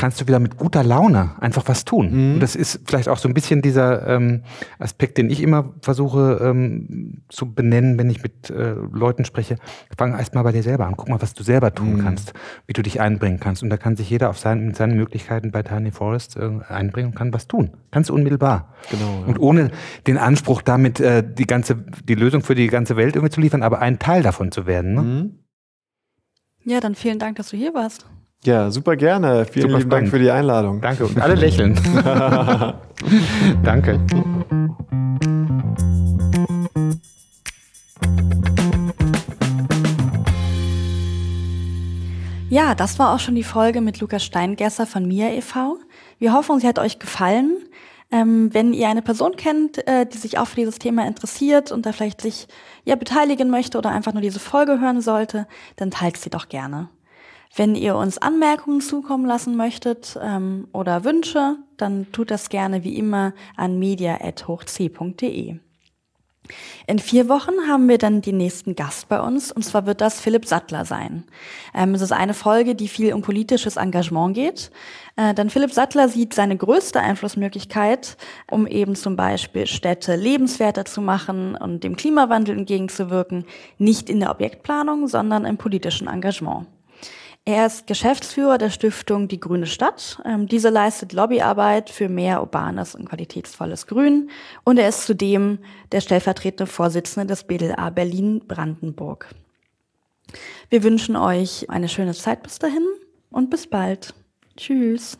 S4: kannst du wieder mit guter Laune einfach was tun. Mhm. Und das ist vielleicht auch so ein bisschen dieser ähm, Aspekt, den ich immer versuche ähm, zu benennen, wenn ich mit äh, Leuten spreche. Fang erst mal bei dir selber an. Guck mal, was du selber tun mhm. kannst, wie du dich einbringen kannst. Und da kann sich jeder auf seinen, mit seinen Möglichkeiten bei Tiny Forest äh, einbringen und kann was tun. Ganz unmittelbar. Genau. Ja. Und ohne den Anspruch, damit äh, die ganze, die Lösung für die ganze Welt irgendwie zu liefern, aber ein Teil davon zu werden. Ne? Mhm.
S3: Ja, dann vielen Dank, dass du hier warst.
S1: Ja, super gerne. Vielen super lieben Dank für die Einladung.
S4: Danke. Und alle lächeln. Danke.
S3: Ja, das war auch schon die Folge mit Lukas Steingesser von MIA e.V. Wir hoffen, sie hat euch gefallen. Ähm, wenn ihr eine Person kennt, äh, die sich auch für dieses Thema interessiert und da vielleicht sich ja beteiligen möchte oder einfach nur diese Folge hören sollte, dann teilt sie doch gerne. Wenn ihr uns Anmerkungen zukommen lassen möchtet ähm, oder Wünsche, dann tut das gerne wie immer an media.hochc.de. In vier Wochen haben wir dann den nächsten Gast bei uns, und zwar wird das Philipp Sattler sein. Ähm, es ist eine Folge, die viel um politisches Engagement geht. Äh, denn Philipp Sattler sieht seine größte Einflussmöglichkeit, um eben zum Beispiel Städte lebenswerter zu machen und dem Klimawandel entgegenzuwirken, nicht in der Objektplanung, sondern im politischen Engagement. Er ist Geschäftsführer der Stiftung Die Grüne Stadt. Ähm, diese leistet Lobbyarbeit für mehr urbanes und qualitätsvolles Grün. Und er ist zudem der stellvertretende Vorsitzende des BDA Berlin-Brandenburg. Wir wünschen euch eine schöne Zeit bis dahin und bis bald. Tschüss.